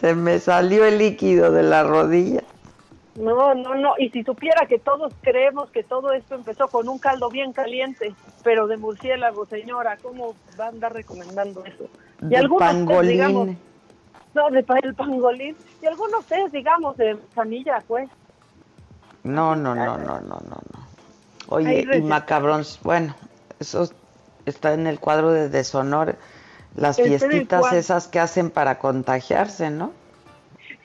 Se me salió el líquido de la rodilla. No, no, no. Y si supiera que todos creemos que todo esto empezó con un caldo bien caliente, pero de murciélago, señora, ¿cómo va a andar recomendando eso? Y De algunos test, pangolín. digamos, no, de pa- el pangolín. Y algunos test, digamos, de sanilla, pues. No, no, no, no, no, no, no. Oye, y macabrón, bueno, eso está en el cuadro de deshonor, las fiestitas esas que hacen para contagiarse, ¿no?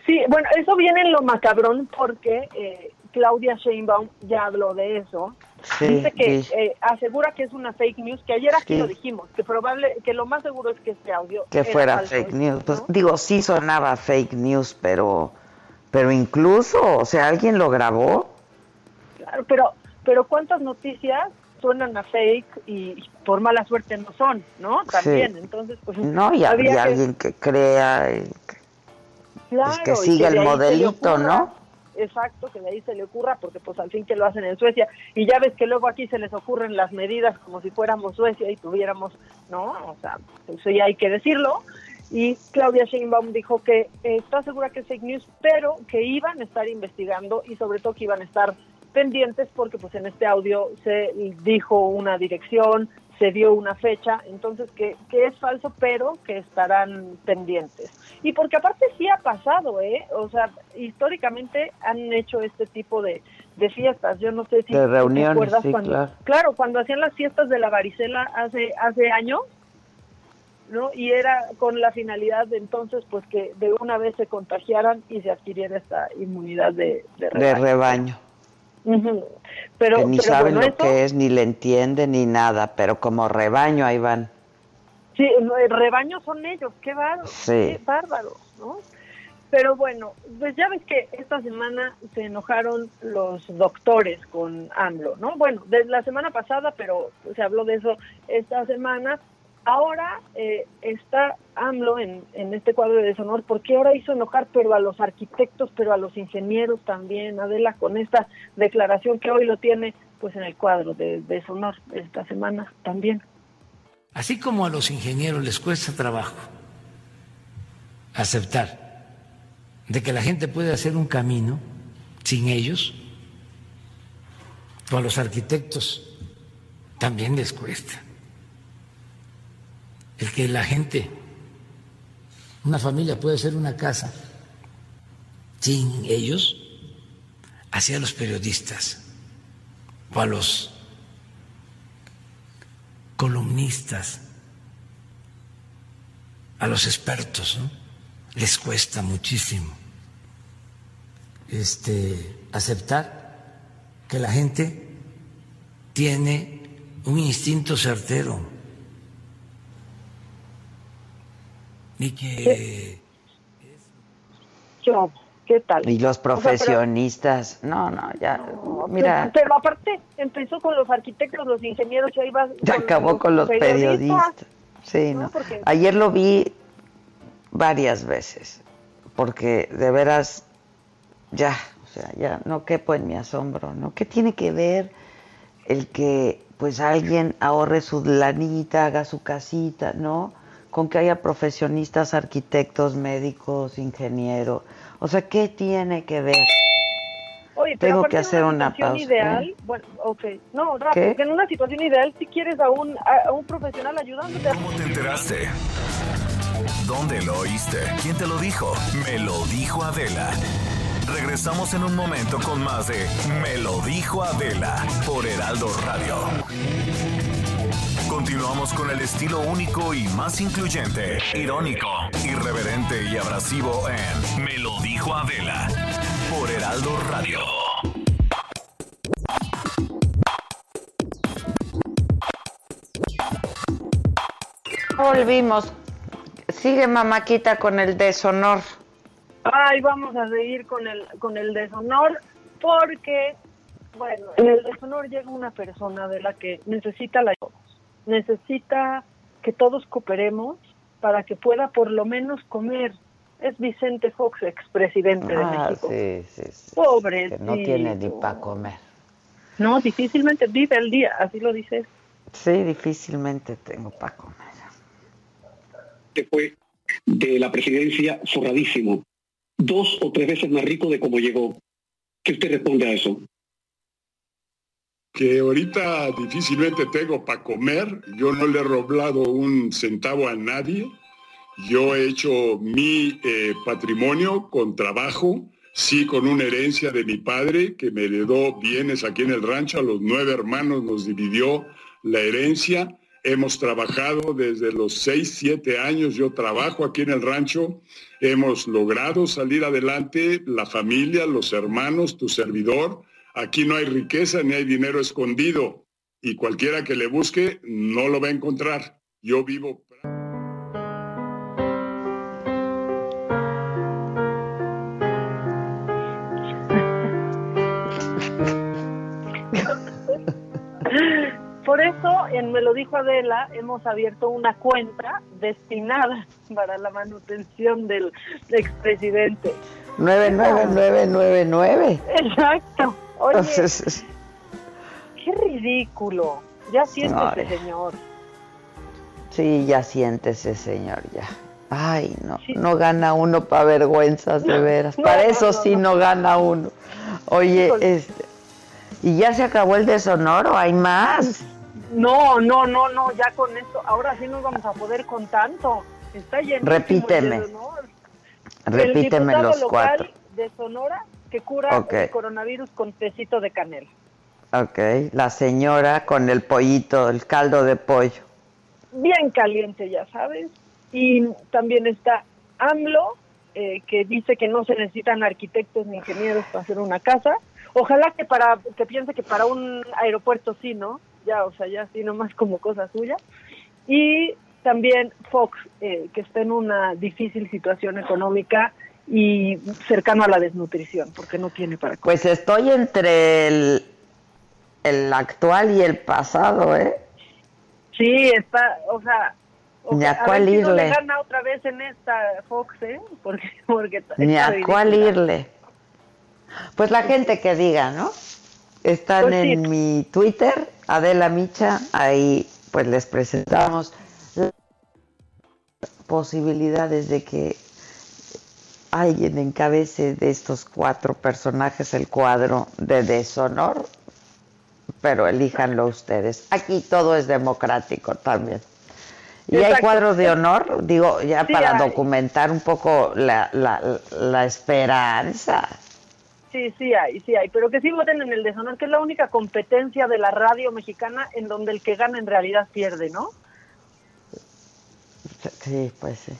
Sí, bueno, eso viene en lo macabrón porque eh, Claudia Sheinbaum ya habló de eso. Sí, Dice que sí. eh, asegura que es una fake news, que ayer aquí Sí. lo dijimos, que probable, que lo más seguro es que este audio que era fuera falso. fake news. Pues digo, sí sonaba fake news, pero, pero incluso, o sea, alguien lo grabó. Claro, pero, pero ¿cuántas noticias suenan a fake y por mala suerte no son, ¿no? También, entonces, pues... No, y habría que- alguien que crea y que, Claro, pues, que siga el modelito, ¿no? Exacto, que de ahí se le ocurra, porque pues al fin que lo hacen en Suecia. Y ya ves que luego aquí se les ocurren las medidas como si fuéramos Suecia y tuviéramos, ¿no? O sea, eso ya hay que decirlo. Y Claudia Sheinbaum dijo que eh, está segura que es fake news, pero que iban a estar investigando y sobre todo que iban a estar pendientes porque pues en este audio se dijo una dirección, se dio una fecha, entonces que, que es falso, pero que estarán pendientes. Y porque aparte sí ha pasado, ¿eh? O sea, históricamente han hecho este tipo de, de fiestas. Yo no sé si De te acuerdas sí, cuando, claro. cuando hacían las fiestas de la varicela hace, hace años, ¿no? Y era con la finalidad de entonces, pues que de una vez se contagiaran y se adquiriera esta inmunidad de, de de rebaño. Ujú. Pero, que ni pero saben bueno, lo esto- que es, ni le entienden, ni nada, pero como rebaño ahí van. Sí, el rebaño son ellos, qué bárbaro, Sí. qué bárbaro, ¿no? Pero bueno, pues ya ves que esta semana se enojaron los doctores con AMLO, ¿no? Bueno, desde la semana pasada, pero se habló de eso esta semana. Ahora eh, está AMLO en, este cuadro de deshonor, porque ahora hizo enojar, pero a los arquitectos, pero a los ingenieros también, Adela, con esta declaración que hoy lo tiene pues en el cuadro de deshonor esta semana también. Así como a los ingenieros les cuesta trabajo aceptar de que la gente puede hacer un camino sin ellos, a los arquitectos también les cuesta. El que la gente, una familia puede hacer una casa sin ellos, hacia los periodistas o a los columnistas, a los expertos, les cuesta muchísimo este, aceptar que la gente tiene un instinto certero y que Yo, ¿qué tal? Y los O sea, pero- profesionistas, no, no, ya, mira, Pero, pero aparte, empezó con los arquitectos, los ingenieros, ya iba. ya acabó con los periodistas. Sí, no. porque- Ayer lo vi varias veces, porque de veras, ya, o sea, ya no quepo en mi asombro, ¿no? ¿Qué tiene que ver el que pues alguien ahorre su lanita, haga su casita, ¿no? Con que haya profesionistas, arquitectos, médicos, ingenieros. O sea, ¿qué tiene que ver? Oye, Tengo que hacer una, pausa. ideal, ¿eh? bueno, ok, no, rápido, que en una situación ideal si quieres a un, a un profesional ayudándote. ¿Cómo te enteraste? ¿Dónde lo oíste? ¿Quién te lo dijo? Me lo dijo Adela. Regresamos en un momento con más de Me lo dijo Adela por Heraldo Radio. Continuamos con el estilo único y más incluyente, irónico, irreverente y abrasivo en Me lo dijo Adela por Heraldo Radio. Volvimos. Sigue mamáquita con el deshonor. Ay, vamos a seguir con el, con el deshonor porque, bueno, en el deshonor llega una persona de la que necesita la ayuda. Necesita que todos cooperemos para que pueda por lo menos comer. Es Vicente Fox, expresidente de Ah, México. sí, sí, sí. Pobre. Que no tiene ni para comer. No, difícilmente vive el día, así lo dices. Sí, difícilmente tengo para comer. que fue de la presidencia forradísimo, dos o tres veces más rico de cómo llegó. ¿Qué usted responde a eso? Que ahorita difícilmente tengo para comer. Yo no le he roblado un centavo a nadie. Yo he hecho mi eh, patrimonio con trabajo, sí con una herencia de mi padre que me heredó bienes aquí en el rancho. A los nueve hermanos nos dividió la herencia. Hemos trabajado desde los seis, siete años. Yo trabajo aquí en el rancho. Hemos logrado salir adelante, la familia, los hermanos, tu servidor. Aquí no hay riqueza ni hay dinero escondido y cualquiera que le busque no lo va a encontrar. Yo vivo Por eso, en Me lo dijo Adela, hemos abierto una cuenta destinada para la manutención del expresidente. 99999. Exacto. Oye, Entonces, qué ridículo. Ya siéntese, Ay. señor. sí, ya siéntese, señor, ya. Ay, no, no gana uno para vergüenzas, de veras. No, para no, eso no, sí no. no gana uno. Oye, este, ¿y ya se acabó el deshonor o hay más? No, no, no, no, ya con esto. Ahora sí nos vamos a poder con tanto. Está lleno. Repíteme. Repíteme el los local cuatro. de Sonora que cura el coronavirus con tecito de canela. Ok, la señora con el pollito, el caldo de pollo. bien caliente, ya sabes. Y también está AMLO, eh, que dice que no se necesitan arquitectos ni ingenieros para hacer una casa. Ojalá que para que piense que para un aeropuerto sí, ¿no? Ya, o sea, ya sí, nomás como cosa suya. Y también Fox, eh, que está en una difícil situación económica y cercano a la desnutrición, porque no tiene para comer. Pues estoy entre el, el actual y el pasado, ¿eh? Sí, está, o sea, o Ni a cuál si no le irle. gana otra vez en esta Fox, ¿eh? Porque, porque Ni a cuál irle. Pues la gente que diga, ¿no? Están Pues sí. en mi Twitter, Adela Micha, ahí pues les presentamos las posibilidades de que alguien encabece de estos cuatro personajes el cuadro de deshonor, pero elíjanlo ustedes. Aquí todo es democrático también. Y hay cuadros de honor, digo, ya Sí para hay. documentar un poco la, la, la esperanza. Sí, sí hay, sí hay, pero que sí voten en el deshonor, que es la única competencia de la radio mexicana en donde el que gana en realidad pierde, ¿no? Sí, pues sí.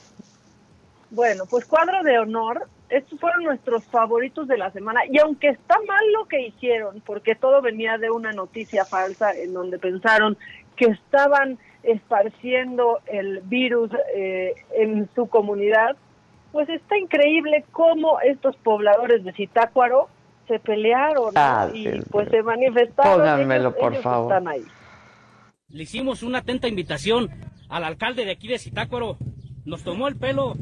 Bueno, pues cuadro de honor, estos fueron nuestros favoritos de la semana. Y aunque está mal lo que hicieron, porque todo venía de una noticia falsa en donde pensaron que estaban esparciendo el virus eh, en su comunidad, pues está increíble cómo estos pobladores de Zitácuaro se pelearon ¿no? Ah, y sí, pues se manifestaron. Pónganmelo, ellos- por ellos favor. están ahí. Le hicimos una atenta invitación al alcalde de aquí de Zitácuaro. Nos tomó el pelo.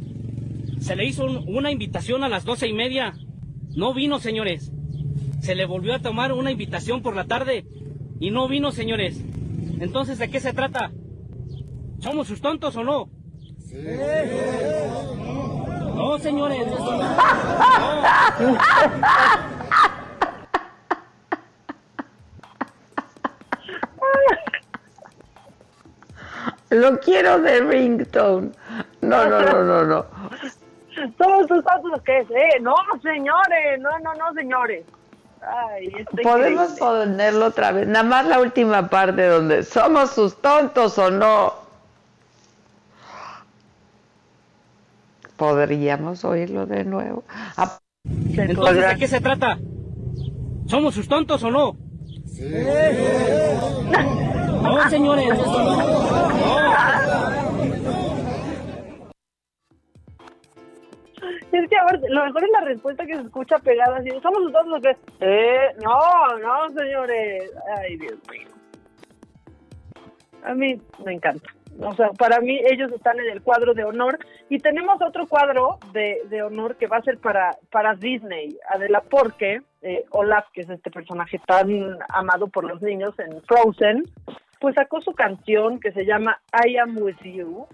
Se le hizo un- una invitación a las doce y media. No vino, señores. Se le volvió a tomar una invitación por la tarde y no vino, señores. Entonces, ¿de qué se trata? ¿Somos sus tontos o no? Sí. No, señores. Lo quiero de ringtone. No, no, no, no, no. Somos sus tontos que es, ¿eh? No, señores, no, no, no, señores. Ay, Podemos increíble. ponerlo otra vez. Nada más la última parte donde somos sus tontos o no. Podríamos oírlo de nuevo. Ah, Entonces, ¿de qué se trata? ¿Somos sus tontos o no? Sí. No, señores. Es que, a ver, lo mejor es la respuesta que se escucha pegada así. Somos sus tontos que eh, no, no, señores. Ay, Dios mío. A mí me encanta. O sea, para mí ellos están en el cuadro de honor y tenemos otro cuadro de, de honor que va a ser para, para Disney, Adela, porque eh, Olaf, que es este personaje tan amado por los niños en Frozen, pues sacó su canción que se llama I Am With You.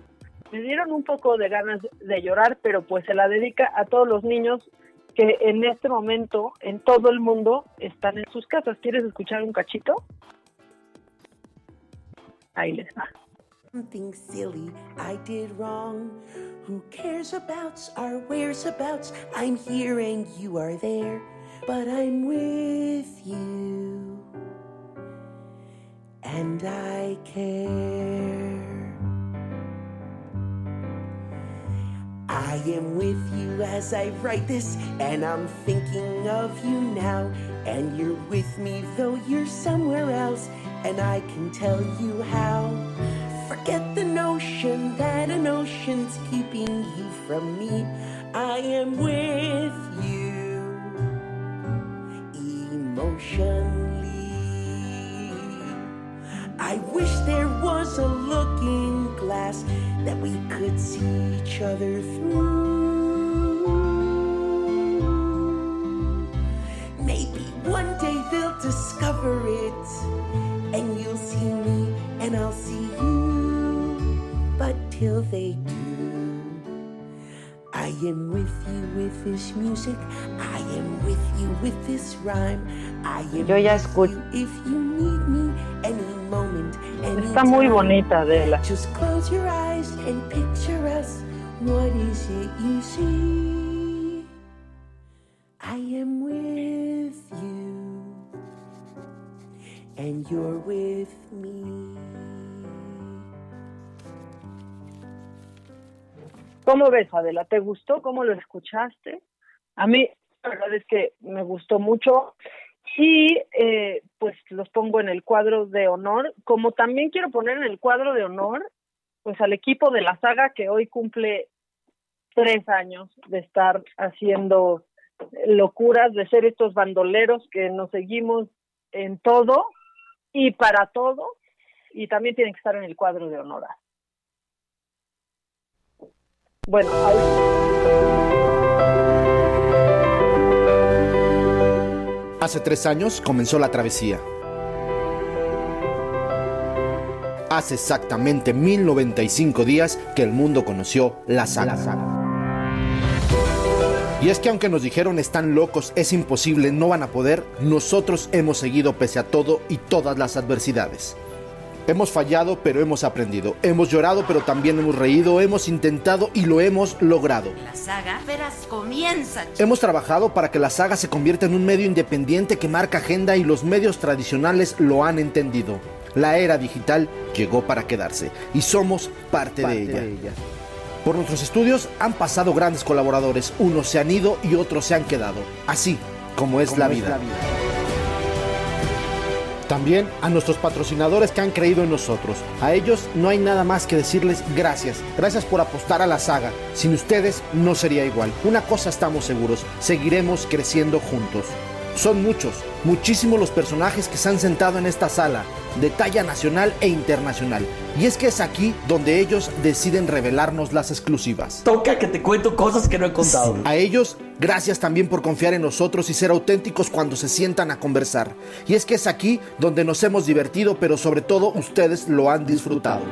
Me dieron un poco de ganas de llorar, pero pues se la dedica a todos los niños que en este momento en todo el mundo están en sus casas. ¿Quieres escuchar un cachito? Ahí les va. Something silly I did wrong. Who cares about our whereabouts? I'm here and you are there, but I'm with you. And I care. I am with you as I write this, and I'm thinking of you now. And you're with me, though you're somewhere else, and I can tell you how. Forget the notion that an ocean's keeping you from me. I am with you emotionally. I wish there was a looking glass that we could see each other through. Maybe one day they'll discover it, and you'll see me, and I'll see you. But till they do, I am with you with this music. I am with you with this rhyme. I am Yo ya with escucho. you if you need me moment. Está muy bonita, Adela. Just close your eyes and picture us. What is it you see? I am with you, and you're with me. ¿Cómo ves, Adela? ¿Te gustó? ¿Cómo lo escuchaste? A mí, la verdad es que me gustó mucho y eh, pues los pongo en el cuadro de honor, como también quiero poner en el cuadro de honor pues al equipo de la saga que hoy cumple tres años de estar haciendo locuras, de ser estos bandoleros que nos seguimos en todo y para todo y también tienen que estar en el cuadro de honor. Bueno, Hace tres años comenzó la travesía. Hace exactamente 1095 días que el mundo conoció la saga. Y es que aunque nos dijeron están locos, es imposible, no van a poder, nosotros hemos seguido pese a todo y todas las adversidades. Hemos fallado, pero hemos aprendido. Hemos llorado, pero también hemos reído. Hemos intentado y lo hemos logrado. La saga verás comienza. Hemos trabajado para que la saga se convierta en un medio independiente que marca agenda y los medios tradicionales lo han entendido. La era digital llegó para quedarse y somos parte, de, ella. Por nuestros estudios han pasado grandes colaboradores, unos se han ido y otros se han quedado, así como es, la, vida. También a nuestros patrocinadores que han creído en nosotros. A ellos no hay nada más que decirles gracias. Gracias por apostar a la saga. Sin ustedes no sería igual. Una cosa estamos seguros, seguiremos creciendo juntos. Son muchos, muchísimos los personajes que se han sentado en esta sala, de talla nacional e internacional. Y es que es aquí donde ellos deciden revelarnos las exclusivas. Toca que te cuento cosas que no he contado. A ellos Gracias también por confiar en nosotros y ser auténticos cuando se sientan a conversar. Y es que es aquí donde nos hemos divertido, pero sobre todo ustedes lo han disfrutado.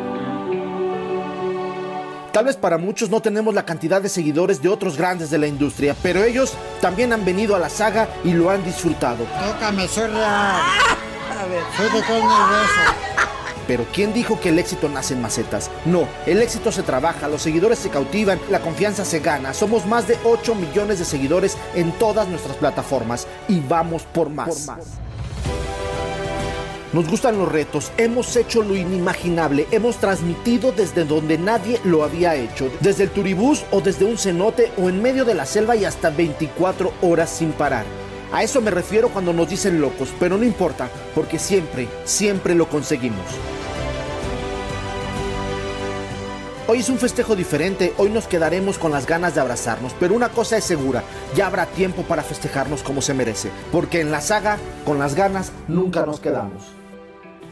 Tal vez para muchos no tenemos la cantidad de seguidores de otros grandes de la industria, pero ellos también han venido a la saga y lo han disfrutado. Tócame, soy real. A ver. Soy de carne y hueso. Pero ¿quién dijo que el éxito nace en macetas? No, el éxito se trabaja, los seguidores se cautivan, la confianza se gana. Somos más de 8 millones de seguidores en todas nuestras plataformas y vamos por más. Nos gustan los retos, hemos hecho lo inimaginable, hemos transmitido desde donde nadie lo había hecho, desde el turibús o desde un cenote o en medio de la selva y hasta 24 horas sin parar. A eso me refiero cuando nos dicen locos, pero no importa, porque siempre, siempre lo conseguimos. Hoy es un festejo diferente, hoy nos quedaremos con las ganas de abrazarnos, pero una cosa es segura, ya habrá tiempo para festejarnos como se merece, porque en la saga, con las ganas, nunca nos quedamos.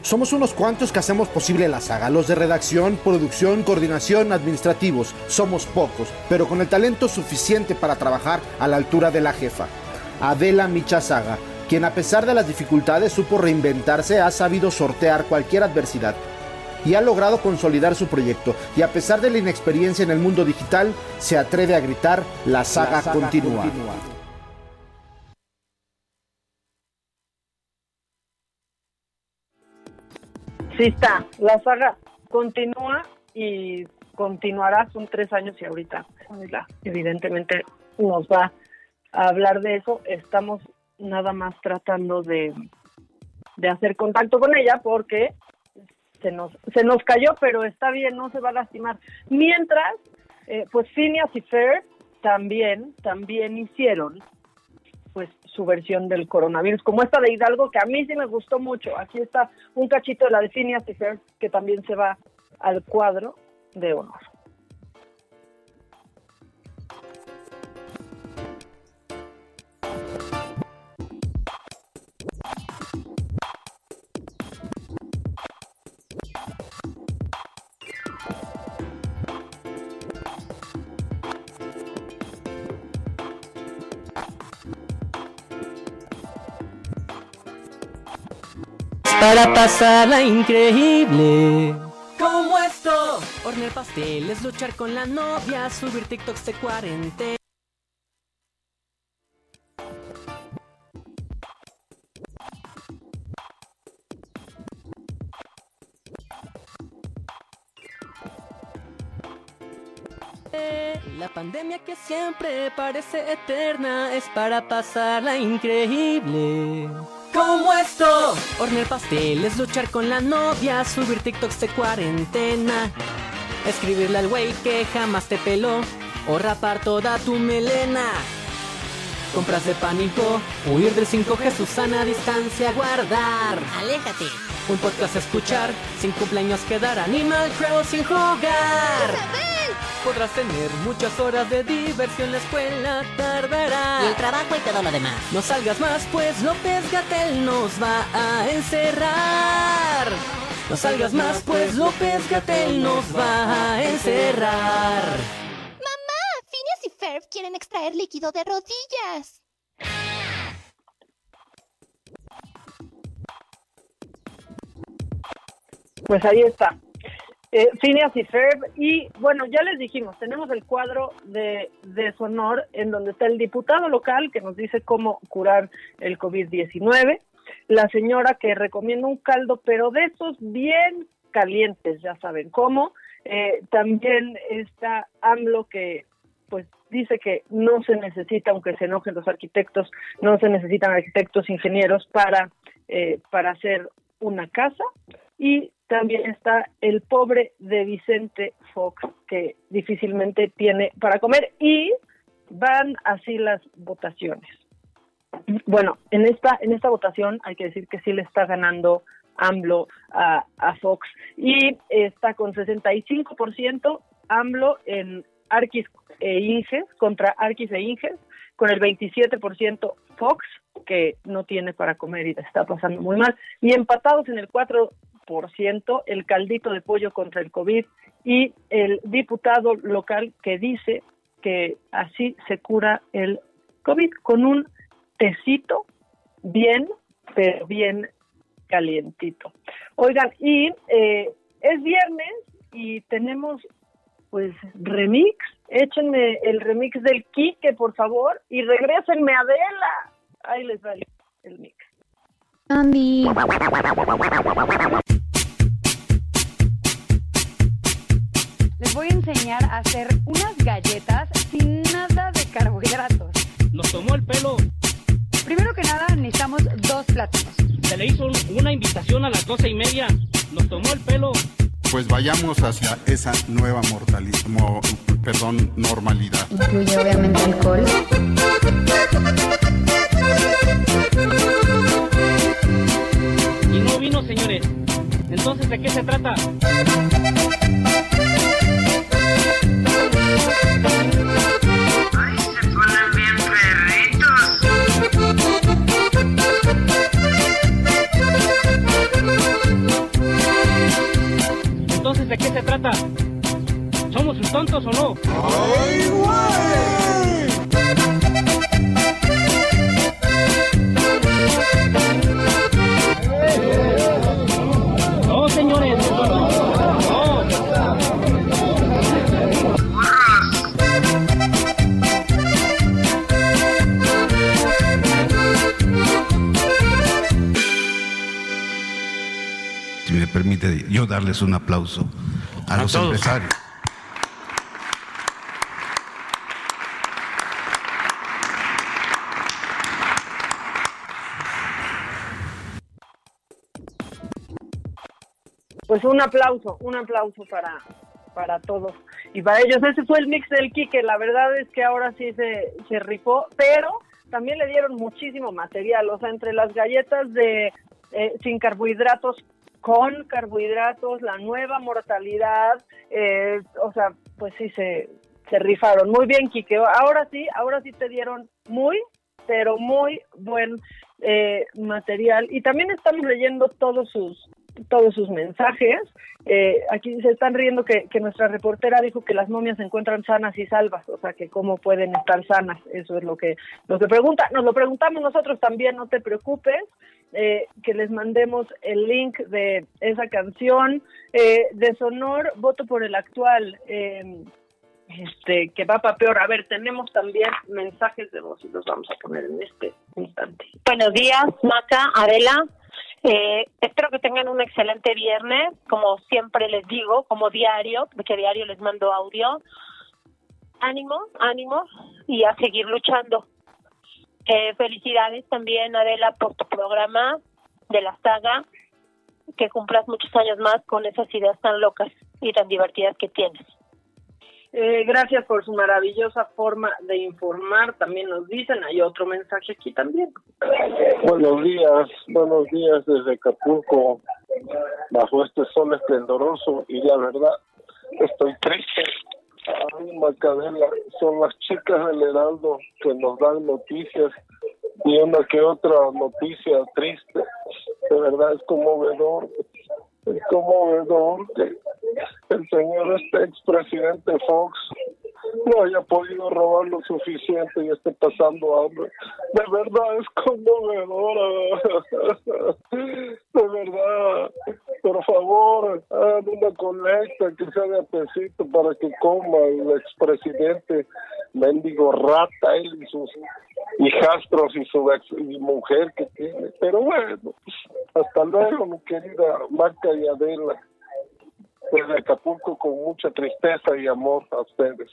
Somos unos cuantos que hacemos posible la saga, los de redacción, producción, coordinación, administrativos. Somos pocos, pero con el talento suficiente para trabajar a la altura de la jefa. Adela Micha Saga, quien a pesar de las dificultades supo reinventarse, ha sabido sortear cualquier adversidad y ha logrado consolidar su proyecto. Y a pesar de la inexperiencia en el mundo digital, se atreve a gritar, la saga, continúa. Sí está, la saga continúa y continuará, son tres años y ahorita evidentemente nos va a hablar de eso. Estamos nada más tratando de, de hacer contacto con ella porque se nos, se nos cayó, pero está bien, no se va a lastimar. Mientras, eh, pues Phineas y Fer también, también hicieron su versión del coronavirus, como esta de Hidalgo, que a mí sí me gustó mucho. Aquí está un cachito de la de Phineas que también se va al cuadro de honor. Para pasarla increíble. Como esto, hornear pasteles, luchar con la novia, subir TikToks de cuarentena. La pandemia que siempre parece eterna es para pasarla increíble. Como esto, hornear pasteles, luchar con la novia, subir TikToks de cuarentena, escribirle al güey que jamás te peló o rapar toda tu melena. Compras de pánico, huir del 5G, Susana distancia, guardar. Aléjate. Un podcast a escuchar, sin cumpleaños quedar Animal Crossing jugar. Podrás tener muchas horas de diversión, la escuela tardará. Y el trabajo y todo lo demás. No salgas más, pues López Gatel nos va a encerrar. No salgas más, pues López Gatel nos va a encerrar. ¡Mamá! Phineas y Ferb quieren extraer líquido de rodillas. Pues ahí está. Eh, Phineas y Ferb. Y bueno, ya les dijimos, tenemos el cuadro de, de su honor en donde está el diputado local que nos dice cómo curar el COVID-19, la señora que recomienda un caldo, pero de esos bien calientes, ya saben cómo. Eh, también está AMLO que pues dice que no se necesita, aunque se enojen los arquitectos, no se necesitan arquitectos, ingenieros para, eh, para hacer una casa. Y también está el pobre de Vicente Fox, que difícilmente tiene para comer. Y van así las votaciones. Bueno, en esta, en esta votación hay que decir que sí le está ganando AMLO a, a Fox y está con 65% AMLO en Arquis e Inges contra Arquis e Inges, con el 27% Fox, que no tiene para comer y le está pasando muy mal, y empatados en el 4% el caldito de pollo contra el COVID y el diputado local que dice que así se cura el COVID con un tecito bien, pero bien calientito. Oigan, y eh, es viernes y tenemos pues remix. Échenme el remix del Quique, por favor, y regrésenme a Adela. Ahí les va el mix. Andy. Les voy a enseñar a hacer unas galletas sin nada de carbohidratos. Nos tomó el pelo. Primero que nada necesitamos dos plátanos. Se le hizo un- una invitación a las doce y media. Nos tomó el pelo. Pues vayamos hacia esa nueva mortalidad, perdón, normalidad. Incluye obviamente alcohol. Y no vino, señores. Entonces, ¿de qué se trata? Entonces, ¿de qué se trata? ¿Somos sus tontos o no? No, permite yo darles un aplauso a, los todos. empresarios. Pues un aplauso, un aplauso para, para todos y para ellos. Ese fue el mix del Quique. La verdad es que ahora sí se, se rifó, pero también le dieron muchísimo material. O sea, entre las galletas de eh, sin carbohidratos, con carbohidratos, la nueva mortalidad, eh, o sea, pues sí se, se rifaron. Muy bien, Quique. Ahora sí, ahora sí te dieron muy, pero muy buen eh, material. Y también estamos leyendo todos sus todos sus mensajes. Eh, aquí se están riendo que, que nuestra reportera dijo que las momias se encuentran sanas y salvas, o sea que cómo pueden estar sanas, eso es lo que que pregunta. Nos lo preguntamos nosotros también, no te preocupes, eh, que les mandemos el link de esa canción eh, de Sonor, voto por el actual. eh, este que va para peor. A ver, tenemos también mensajes de voz y los vamos a poner en este instante. Buenos días, Maca, Adela. Eh, espero que tengan un excelente viernes, como siempre les digo, como diario, porque diario les mando audio. Ánimo, ánimo y a seguir luchando. Eh, felicidades también, Adela, por tu programa de la saga. Que cumplas muchos años más con esas ideas tan locas y tan divertidas que tienes. Eh, gracias por su maravillosa forma de informar. También nos dicen, hay otro mensaje aquí también. Buenos días, buenos días desde Acapulco, bajo este sol esplendoroso y la verdad estoy triste. Son las chicas del Heraldo que nos dan noticias y una que otra noticia triste. De verdad es conmovedor, es conmovedor que el señor este expresidente Fox no haya podido robar lo suficiente y esté pasando hambre. De verdad es conmovedora. De verdad. Por favor, hagan una colecta que sea de apesito para que coma el expresidente mendigo rata, él y sus hijastros y su ex y mujer que tiene. Pero bueno, hasta luego, mi querida Marca y Adela. Desde Acapulco con mucha tristeza y amor a ustedes.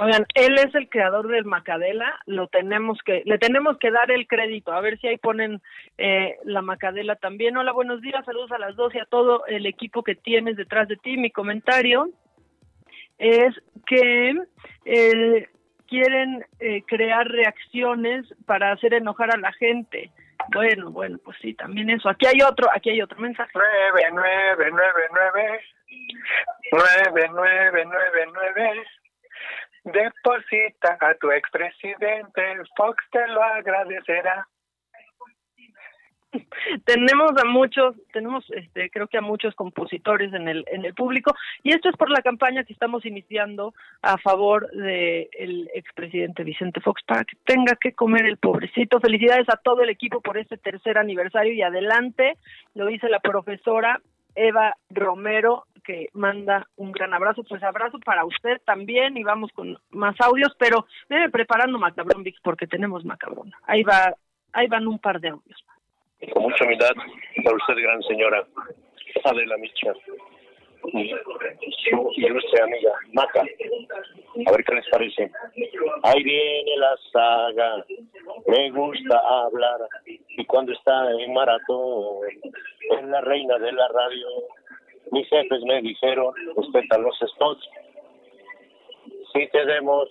Oigan, él es el creador del Macadela, lo tenemos que, le tenemos que dar el crédito, a ver si ahí ponen eh, la Macadela también. Hola, buenos días, saludos a las dos y a todo el equipo que tienes detrás de ti. Mi comentario es que eh, quieren eh, crear reacciones para hacer enojar a la gente. Bueno, bueno, pues sí, también eso. Aquí hay otro, aquí hay otro mensaje. nueve, nueve, nueve, nueve, nueve, nueve, nueve, nueve. Deposita a tu expresidente, Fox te lo agradecerá. tenemos a muchos, tenemos este, creo que a muchos compositores en el, en el público, y esto es por la campaña que estamos iniciando a favor del el expresidente Vicente Fox para que tenga que comer el pobrecito. Felicidades a todo el equipo por este tercer aniversario y adelante, lo dice la profesora Eva Romero, que manda un gran abrazo. Pues abrazo para usted también y vamos con más audios, pero debe preparando Macabrón Vix porque tenemos Macabrón. Ahí va, ahí van un par de audios. Con mucha humildad para usted, gran señora Adela Micha. Y su ilustre amiga Maca. A ver qué les parece. Ahí viene la saga. Me gusta hablar. Y cuando está en maratón, es la reina de la radio. Mis jefes me dijeron, respeta los spots. Si te demos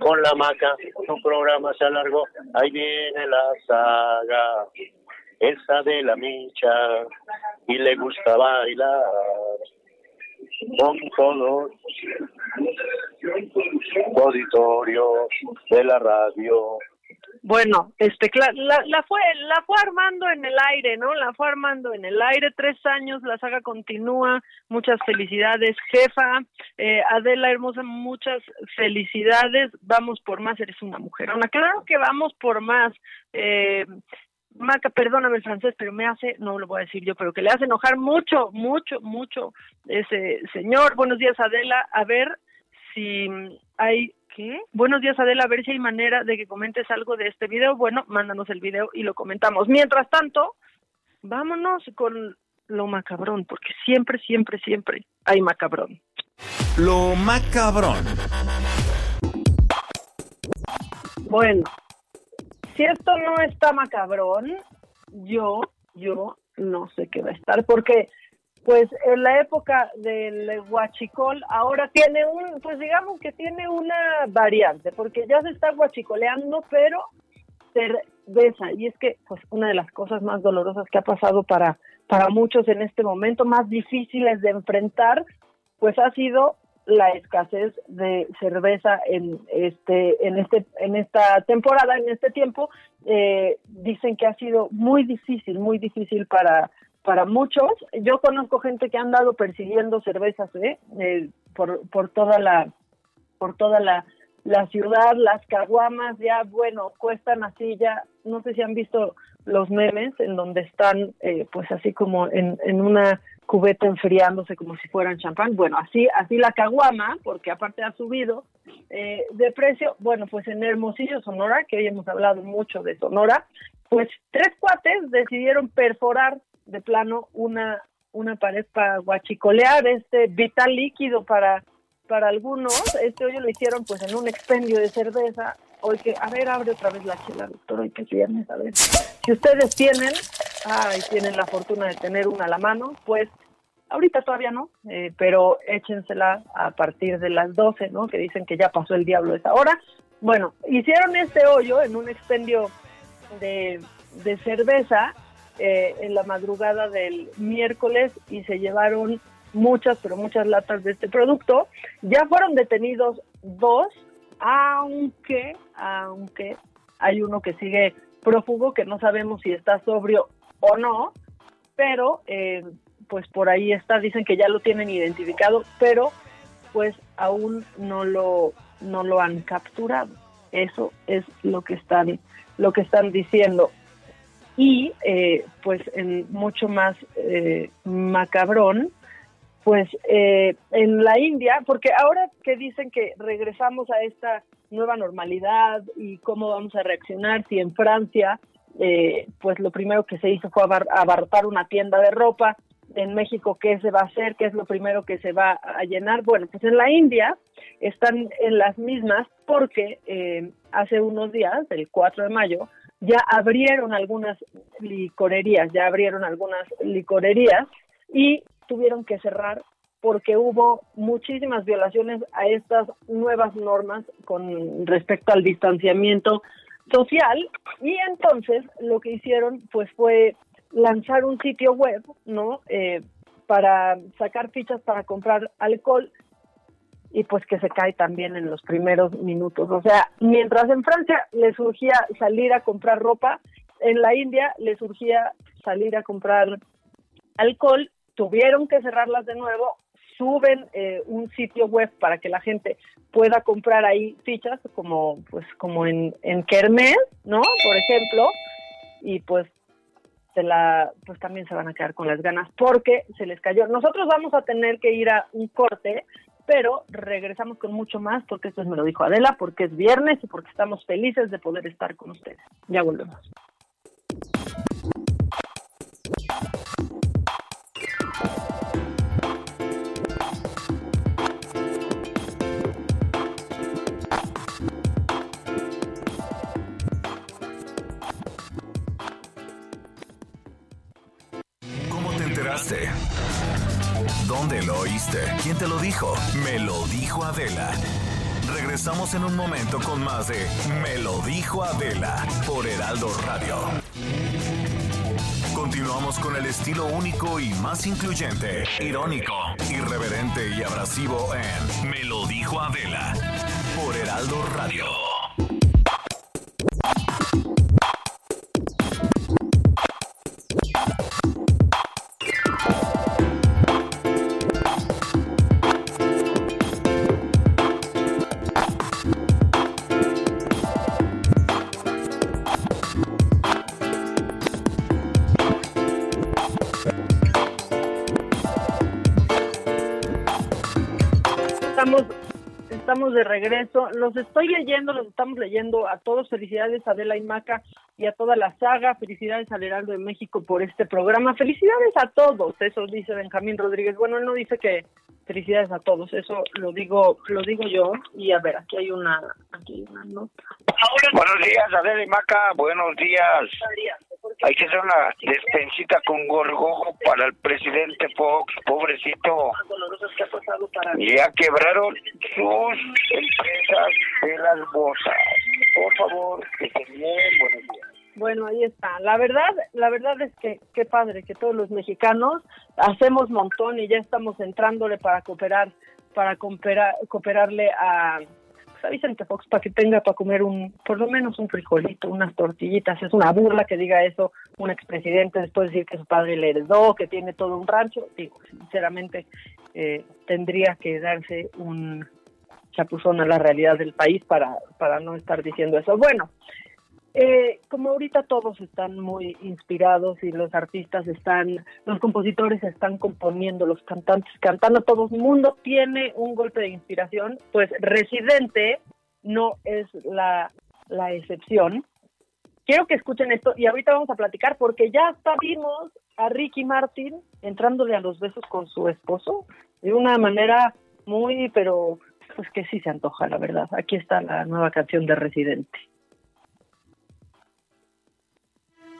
con la maca, tu programa se alargó. Ahí viene la saga. Esa de la micha. Y le gusta bailar con todos auditorios de la radio. Bueno, este, la, la fue, la fue armando en el aire, ¿no? La fue armando en el aire, tres años, la saga continúa, muchas felicidades, jefa, eh, Adela Hermosa, muchas felicidades, vamos por más, eres una mujer, claro que vamos por más, eh, Maca, perdóname el francés, pero me hace, no lo voy a decir yo, pero que le hace enojar mucho, mucho, mucho ese señor. Buenos días, Adela. A ver si hay, ¿qué? Buenos días, Adela. A ver si hay manera de que comentes algo de este video. Bueno, mándanos el video y lo comentamos. Mientras tanto, vámonos con lo macabrón, porque siempre, siempre, siempre hay macabrón. Lo macabrón. Bueno, si esto no está macabrón, yo, yo no sé qué va a estar, porque pues en la época del huachicol ahora tiene un, pues digamos que tiene una variante, porque ya se está huachicoleando, pero cerveza, y es que pues una de las cosas más dolorosas que ha pasado para, para muchos en este momento, más difíciles de enfrentar, pues ha sido la escasez de cerveza en este en este en esta temporada en este tiempo. Eh, dicen que ha sido muy difícil muy difícil para para muchos yo conozco gente que ha andado persiguiendo cervezas ¿eh? Eh, por por toda la por toda la la ciudad las caguamas ya bueno cuestan así ya no sé si han visto los memes en donde están eh, pues así como en, en una cubeta enfriándose como si fueran champán. Bueno, así así la caguama, porque aparte ha subido eh, de precio. Bueno, pues en Hermosillo, Sonora, que hoy hemos hablado mucho de Sonora, pues tres cuates decidieron perforar de plano una una pared para guachicolear este vital líquido para para algunos. Este hoyo lo hicieron pues en un expendio de cerveza. Hoy que, a ver, abre otra vez la chela, doctor, hoy que es viernes, a ver. Si ustedes tienen, ay, tienen la fortuna de tener una a la mano, pues ahorita todavía no, eh, pero échensela a partir de las 12, ¿no? Que dicen que ya pasó el diablo esa hora. Bueno, hicieron este hoyo en un expendio de, de cerveza eh, en la madrugada del miércoles y se llevaron muchas, pero muchas latas de este producto. Ya fueron detenidos dos, aunque, aunque hay uno que sigue prófugo, que no sabemos si está sobrio o no, pero eh, pues por ahí está, dicen que ya lo tienen identificado, pero pues aún no lo, no lo han capturado. Eso es lo que están, lo que están diciendo. Y eh, pues en mucho más eh, macabrón, pues eh, en la India, porque ahora que dicen que regresamos a esta nueva normalidad y cómo vamos a reaccionar, si en Francia, eh, pues lo primero que se hizo fue abar abarrotar una tienda de ropa, en México qué se va a hacer, qué es lo primero que se va a llenar. Bueno, pues en la India están en las mismas porque eh, hace unos días, el 4 de mayo, ya abrieron algunas licorerías, ya abrieron algunas licorerías y tuvieron que cerrar porque hubo muchísimas violaciones a estas nuevas normas con respecto al distanciamiento social y entonces lo que hicieron pues fue lanzar un sitio web, ¿no? Eh, para sacar fichas para comprar alcohol y pues que se cae también en los primeros minutos. O sea, mientras en Francia les surgía salir a comprar ropa, en la India les surgía salir a comprar alcohol, tuvieron que cerrarlas de nuevo, suben eh, un sitio web para que la gente pueda comprar ahí fichas como pues como en, en Kermés, ¿no? Por ejemplo, y pues se la pues también se van a quedar con las ganas porque se les cayó. Nosotros vamos a tener que ir a un corte, pero regresamos con mucho más porque esto me lo dijo Adela, porque es viernes y porque estamos felices de poder estar con ustedes. Ya volvemos. ¿Quién te lo dijo? Me lo dijo Adela. Regresamos en un momento con más de Me lo dijo Adela por Heraldo Radio. Continuamos con el estilo único y más incluyente, irónico, irreverente y abrasivo en Me lo dijo Adela por Heraldo Radio. De regreso. Los estoy leyendo, los estamos leyendo a todos. Felicidades a Adela y Maca y a toda la saga. Felicidades al Heraldo de México por este programa. Felicidades a todos. Eso dice Benjamín Rodríguez. Bueno, él no dice que felicidades a todos. Eso lo digo, lo digo yo. Y a ver, aquí hay una, aquí hay una nota. Buenos días, Adela y Maca. Buenos días. Hay que hacer una despensita con gorgojo para el presidente Fox, pobrecito. Ya quebraron sus empresas de las bolsas. Por favor, que estén bien. Buenos días. Bueno, ahí está. La verdad, la verdad es que qué padre que todos los mexicanos hacemos montón y ya estamos entrándole para cooperar, para cooperar, cooperarle a, pues, a Vicente Fox para que tenga para comer un, por lo menos un frijolito, unas tortillitas. Es una burla que diga eso un expresidente después de decir que su padre le heredó, que tiene todo un rancho. Digo, sinceramente, eh, tendría que darse un chapuzón a la realidad del país para, para no estar diciendo eso. Bueno, eh, como ahorita todos están muy inspirados y los artistas están, los compositores están componiendo, los cantantes cantando, todo el mundo tiene un golpe de inspiración, pues Residente no es la, excepción. Quiero que escuchen esto y ahorita vamos a platicar porque ya hasta vimos a Ricky Martin entrándole a los besos con su esposo de una manera muy, pero pues que sí se antoja, la verdad. Aquí está la nueva canción de Residente.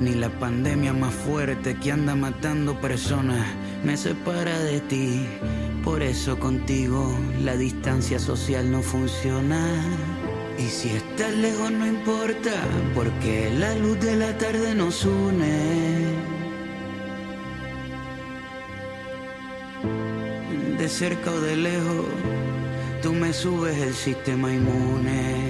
Ni la pandemia más fuerte que anda matando personas me separa de ti. Por eso contigo la distancia social no funciona. Y si estás lejos no importa, porque la luz de la tarde nos une. De cerca o de lejos, tú me subes el sistema inmune.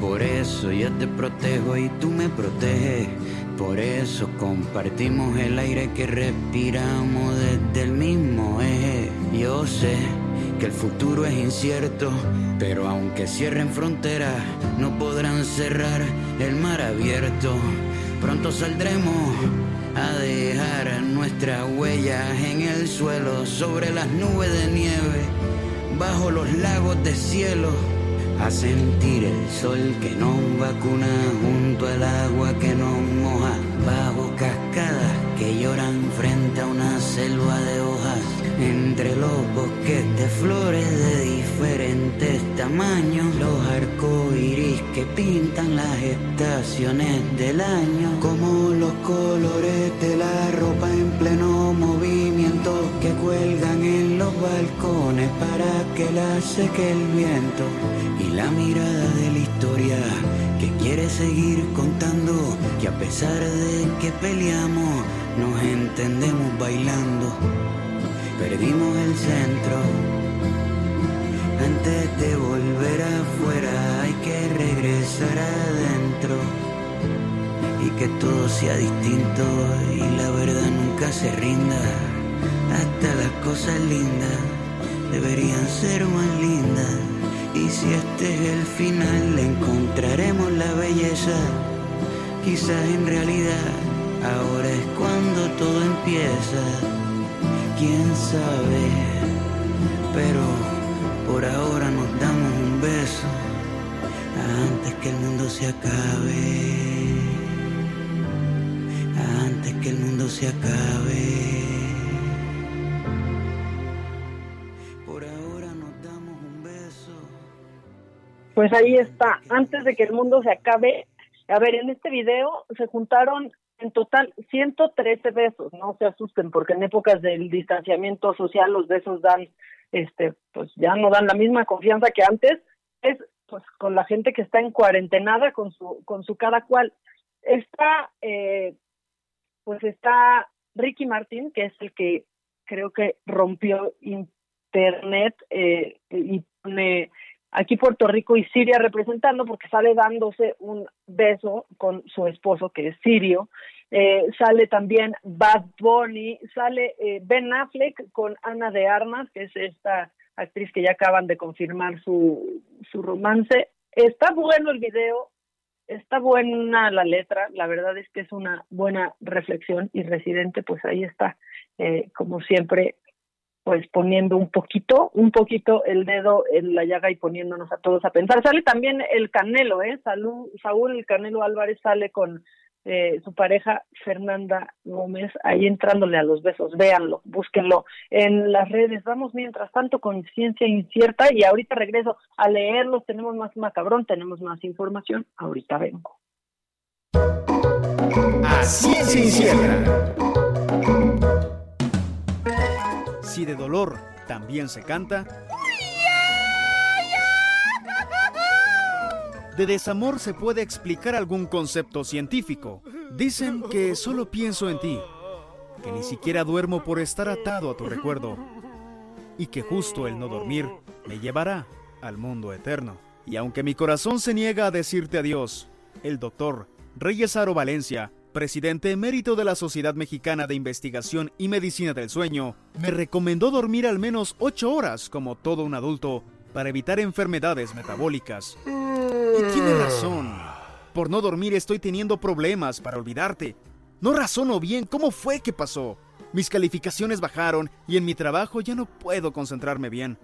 por eso yo te protejo y tú me proteges, por eso compartimos el aire que respiramos desde el mismo eje. Yo sé que el futuro es incierto, pero aunque cierren fronteras, no podrán cerrar el mar abierto. Pronto saldremos a dejar nuestras huellas en el suelo, sobre las nubes de nieve, bajo los lagos de cielo, a sentir el sol que nos vacuna junto al agua que nos moja, bajo cascadas que lloran frente a una selva de hojas, entre los bosques de flores de diferentes tamaños, los arcoíris que pintan las estaciones del año, como los colores de la ropa en pleno movimiento que cuelgan en los balcones para que la seque el viento, la mirada de la historia que quiere seguir contando que a pesar de que peleamos, nos entendemos bailando. Perdimos el centro. Antes de volver afuera hay que regresar adentro. Y que todo sea distinto y la verdad nunca se rinda. Hasta las cosas lindas deberían ser más lindas. Y si este es el final, encontraremos la belleza. Quizás en realidad ahora es cuando todo empieza. Quién sabe, pero por ahora nos damos un beso antes que el mundo se acabe. Antes que el mundo se acabe. Pues ahí está, antes de que el mundo se acabe. A ver, en este video se juntaron en total 113 besos, no se asusten porque en épocas del distanciamiento social los besos dan, este, pues ya no dan la misma confianza que antes, es pues con la gente que está en cuarentenada con su, con su cada cual. Está, eh, pues está Ricky Martin, que es el que creo que rompió internet eh, y pone aquí Puerto Rico y Siria representando porque sale dándose un beso con su esposo que es sirio. Eh, sale también Bad Bunny, sale eh, Ben Affleck con Ana de Armas, que es esta actriz que ya acaban de confirmar su, su romance. Está bueno el video, está buena la letra, la verdad es que es una buena reflexión y Residente, pues ahí está, eh, como siempre, pues poniendo un poquito, un poquito el dedo en la llaga y poniéndonos a todos a pensar. Sale también el Canelo, ¿eh? Salud, Saúl el Canelo Álvarez sale con eh, su pareja Fernanda Gómez ahí entrándole a los besos. Véanlo, búsquenlo en las redes. Vamos mientras tanto con ciencia incierta y ahorita regreso a leerlos. Tenemos más macabrón, tenemos más información. Ahorita vengo. A ciencia incierta. Si de dolor también se canta, de desamor se puede explicar algún concepto científico. Dicen que solo pienso en ti, que ni siquiera duermo por estar atado a tu recuerdo, y que justo el no dormir me llevará al mundo eterno. Y aunque mi corazón se niega a decirte adiós, el doctor Reyes Aro Valencia presidente emérito de la Sociedad Mexicana de Investigación y Medicina del Sueño, me recomendó dormir al menos 8 horas como todo un adulto para evitar enfermedades metabólicas. Y tiene razón. Por no dormir estoy teniendo problemas para olvidarte. No razono bien cómo fue que pasó. Mis calificaciones bajaron y en mi trabajo ya no puedo concentrarme bien.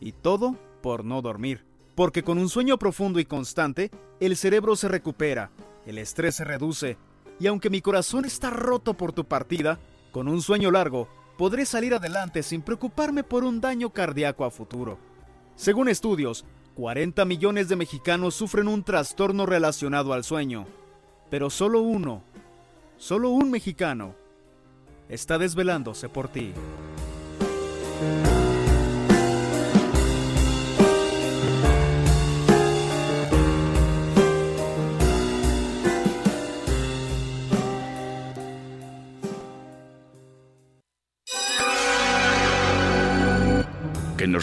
Y todo por no dormir. Porque con un sueño profundo y constante, el cerebro se recupera, el estrés se reduce y aunque mi corazón está roto por tu partida, con un sueño largo podré salir adelante sin preocuparme por un daño cardíaco a futuro. Según estudios, 40 millones de mexicanos sufren un trastorno relacionado al sueño, pero solo uno, solo un mexicano, está desvelándose por ti.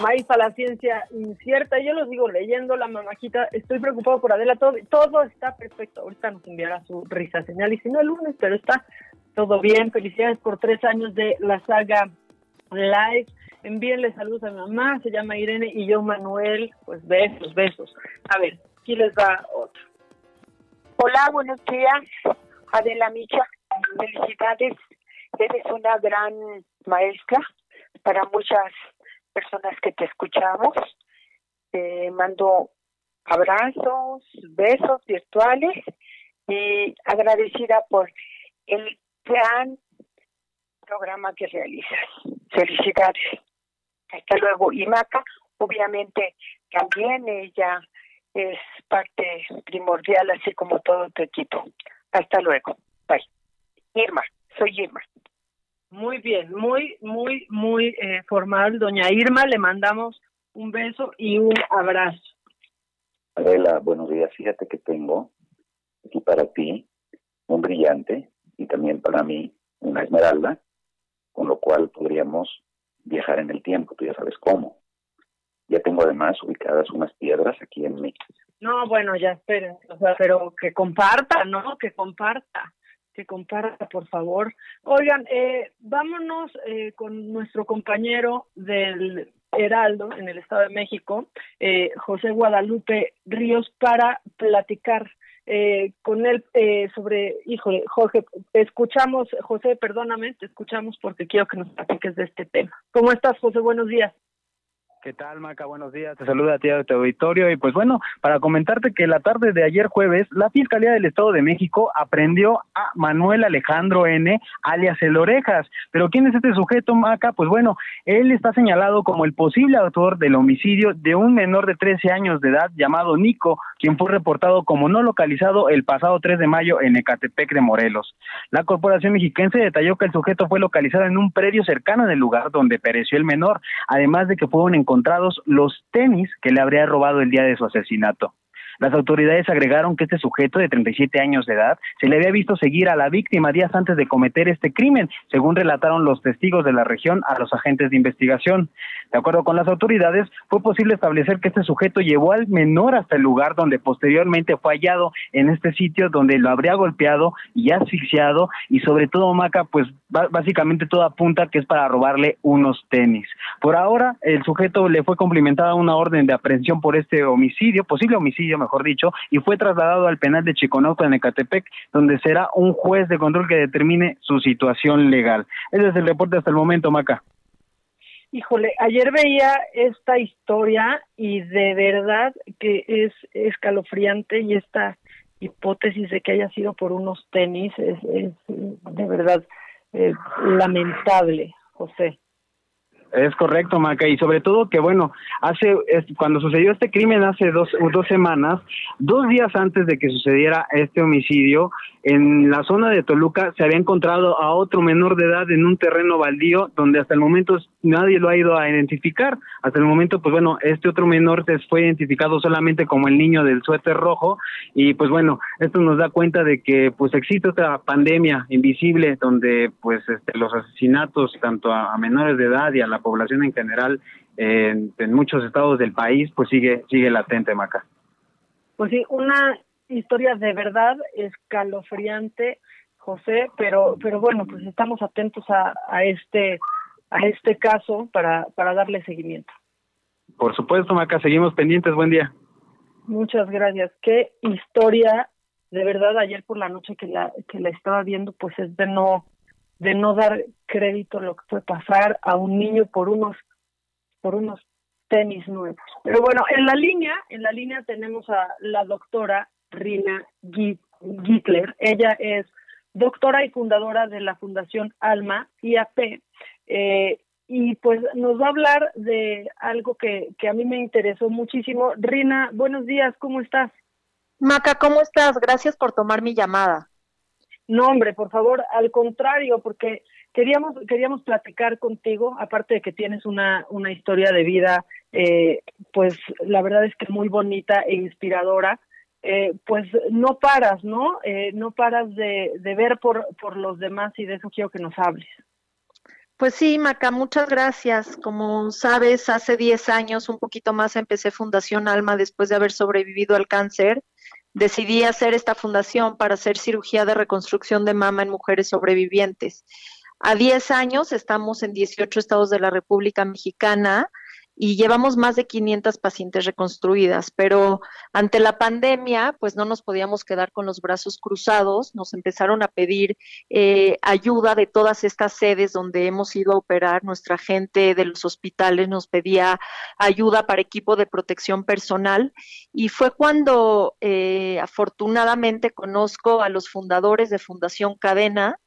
Maíz a la ciencia incierta. Yo lo digo leyendo la mamajita. Estoy preocupado por Adela. Todo, todo está perfecto. Ahorita nos enviará su risa señal. Y si no el lunes, pero está todo bien. Felicidades por tres años de la saga Live. Envíenle saludos a mi mamá. Se llama Irene y yo Manuel. Pues besos, besos. A ver, aquí les va otro. Hola, buenos días. Adela Micha. Felicidades. Eres una gran maestra para muchas personas que te escuchamos. Te mando abrazos, besos virtuales y agradecida por el gran programa que realizas. Felicidades. Hasta luego. Y Maca, obviamente, también ella es parte primordial, así como todo tu equipo. Hasta luego. Bye. Irma, soy Irma. Muy bien, muy, muy, muy eh, formal. Doña Irma, le mandamos un beso y un abrazo. Adela, buenos días. Fíjate que tengo aquí para ti un brillante y también para mí una esmeralda, con lo cual podríamos viajar en el tiempo, tú ya sabes cómo. Ya tengo además ubicadas unas piedras aquí en mi. No, bueno, ya esperen, o sea, pero que comparta, ¿no? Que comparta que comparta, por favor. Oigan, eh, vámonos eh, con nuestro compañero del Heraldo en el Estado de México, eh, José Guadalupe Ríos, para platicar eh, con él eh, sobre, híjole, Jorge, escuchamos, José, perdóname, te escuchamos porque quiero que nos platiques de este tema. ¿Cómo estás, José? Buenos días. ¿Qué tal, Maca? Buenos días. Te saluda a ti de tu auditorio. Y pues bueno, para comentarte que la tarde de ayer jueves, la Fiscalía del Estado de México aprendió a Manuel Alejandro N., alias El Orejas. Pero ¿quién es este sujeto, Maca? Pues bueno, él está señalado como el posible autor del homicidio de un menor de 13 años de edad llamado Nico, quien fue reportado como no localizado el pasado 3 de mayo en Ecatepec de Morelos. La Corporación Mexiquense detalló que el sujeto fue localizado en un predio cercano del lugar donde pereció el menor, además de que fueron encontrados los tenis que le habría robado el día de su asesinato. Las autoridades agregaron que este sujeto de 37 años de edad se le había visto seguir a la víctima días antes de cometer este crimen, según relataron los testigos de la región a los agentes de investigación. De acuerdo con las autoridades, fue posible establecer que este sujeto llevó al menor hasta el lugar donde posteriormente fue hallado en este sitio donde lo habría golpeado y asfixiado y sobre todo Maca, pues básicamente todo apunta que es para robarle unos tenis. Por ahora, el sujeto le fue cumplimentada una orden de aprehensión por este homicidio, posible homicidio, dicho, y fue trasladado al penal de Chiconauta en Ecatepec, donde será un juez de control que determine su situación legal. Ese es el reporte hasta el momento, Maca. Híjole, ayer veía esta historia y de verdad que es escalofriante y esta hipótesis de que haya sido por unos tenis es, es de verdad eh, lamentable, José. Es correcto, Maca, y sobre todo que, bueno, hace cuando sucedió este crimen hace dos, dos semanas, dos días antes de que sucediera este homicidio, en la zona de Toluca se había encontrado a otro menor de edad en un terreno baldío donde hasta el momento nadie lo ha ido a identificar. Hasta el momento, pues bueno, este otro menor se fue identificado solamente como el niño del suéter rojo y pues bueno, esto nos da cuenta de que pues existe otra pandemia invisible donde pues este, los asesinatos tanto a, menores de edad y a la población en general en muchos estados del país pues sigue sigue latente, Maca. Pues sí, una historia de verdad escalofriante, José, pero pero bueno, pues estamos atentos a, a este a este caso para para darle seguimiento. Por supuesto, Maca, seguimos pendientes. Buen día. Muchas gracias. Qué historia, de verdad, ayer por la noche que la que la estaba viendo, pues es de no de no dar crédito a lo que fue pasar a un niño por unos por unos tenis nuevos. Pero bueno, en la línea, en la línea tenemos a la doctora Rina Gittler. Ella es doctora y fundadora de la Fundación Alma IAP. Eh, y pues nos va a hablar de algo que, que a mí me interesó muchísimo. Rina, buenos días, ¿cómo estás? Maca, ¿cómo estás? Gracias por tomar mi llamada. No, hombre, por favor, al contrario, porque queríamos queríamos platicar contigo, aparte de que tienes una, una historia de vida, eh, pues la verdad es que muy bonita e inspiradora. Eh, pues no paras, ¿no? Eh, no paras de, de ver por, por los demás y de eso quiero que nos hables. Pues sí, Maca, muchas gracias. Como sabes, hace 10 años, un poquito más, empecé Fundación Alma después de haber sobrevivido al cáncer. Decidí hacer esta fundación para hacer cirugía de reconstrucción de mama en mujeres sobrevivientes. A 10 años estamos en 18 estados de la República Mexicana y llevamos más de 500 pacientes reconstruidas, pero ante la pandemia, pues no nos podíamos quedar con los brazos cruzados, nos empezaron a pedir eh, ayuda de todas estas sedes donde hemos ido a operar, nuestra gente de los hospitales nos pedía ayuda para equipo de protección personal y fue cuando eh, afortunadamente conozco a los fundadores de Fundación Cadena,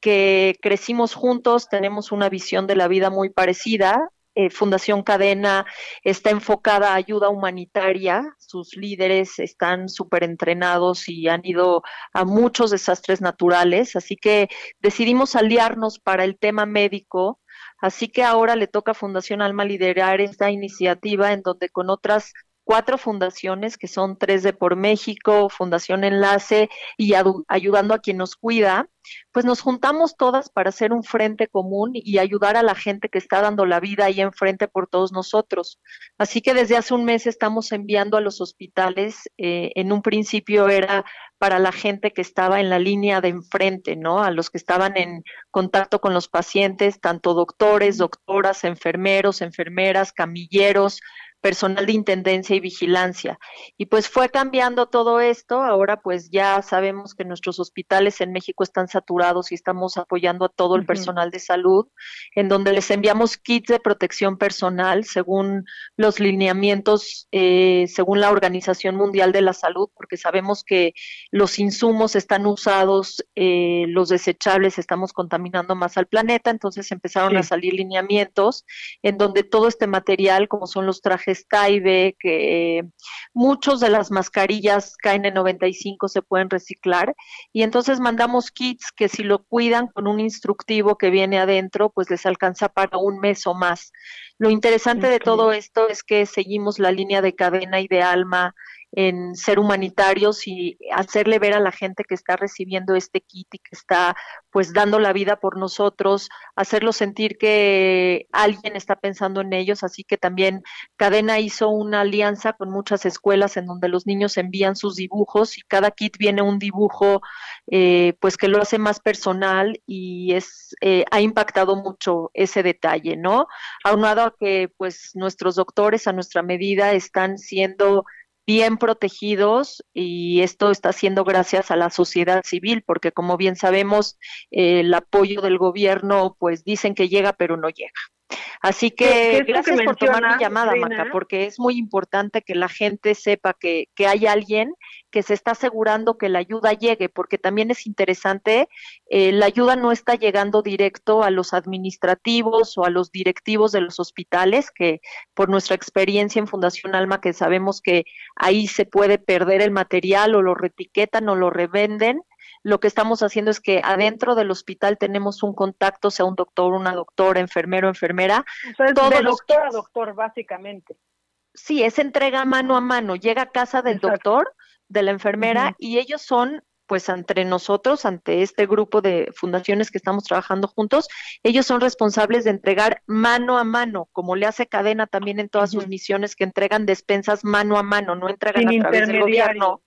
que crecimos juntos, tenemos una visión de la vida muy parecida, eh, Fundación Cadena está enfocada a ayuda humanitaria, sus líderes están súper entrenados y han ido a muchos desastres naturales, así que decidimos aliarnos para el tema médico. Así que ahora le toca a Fundación Alma liderar esta iniciativa en donde con otras cuatro fundaciones, que son tres de por México, Fundación Enlace y ayudando a quien nos cuida, pues nos juntamos todas para hacer un frente común y ayudar a la gente que está dando la vida ahí enfrente por todos nosotros. Así que desde hace un mes estamos enviando a los hospitales, eh, en un principio era para la gente que estaba en la línea de enfrente, ¿no? A los que estaban en contacto con los pacientes, tanto doctores, doctoras, enfermeros, enfermeras, camilleros, personal de intendencia y vigilancia. Y pues fue cambiando todo esto. Ahora pues ya sabemos que nuestros hospitales en México están saturados y estamos apoyando a todo el personal de salud, en donde les enviamos kits de protección personal según los lineamientos, eh, según la Organización Mundial de la Salud, porque sabemos que los insumos están usados, eh, los desechables estamos contaminando más al planeta, entonces empezaron a salir lineamientos en donde todo este material, como son los trajes ve que muchos de las mascarillas KN95 se pueden reciclar y entonces mandamos kits que si lo cuidan con un instructivo que viene adentro, pues les alcanza para un mes o más. Lo interesante de todo esto es que seguimos la línea de cadena y de alma en ser humanitarios y hacerle ver a la gente que está recibiendo este kit y que está pues dando la vida por nosotros, hacerlo sentir que alguien está pensando en ellos, así que también Cadena hizo una alianza con muchas escuelas en donde los niños envían sus dibujos y cada kit viene un dibujo eh, pues que lo hace más personal y es eh, ha impactado mucho ese detalle, ¿no? Aunado a que pues nuestros doctores a nuestra medida están siendo bien protegidos y esto está siendo gracias a la sociedad civil, porque como bien sabemos, el apoyo del gobierno, pues dicen que llega, pero no llega. Así que gracias por tomar mi llamada, Maca, porque es muy importante que la gente sepa que, que hay alguien que se está asegurando que la ayuda llegue, porque también es interesante, eh, la ayuda no está llegando directo a los administrativos o a los directivos de los hospitales, que por nuestra experiencia en Fundación Alma, que sabemos que ahí se puede perder el material o lo retiquetan o lo revenden, lo que estamos haciendo es que adentro del hospital tenemos un contacto, sea un doctor, una doctora, enfermero, enfermera. todo de doctor a doctor, básicamente. Sí, es entrega mano a mano. Llega a casa del doctor, de la enfermera, y ellos son pues entre nosotros, ante este grupo de fundaciones que estamos trabajando juntos, ellos son responsables de entregar mano a mano, como le hace cadena también en todas sus misiones que entregan despensas mano a mano, no entregan a través del gobierno.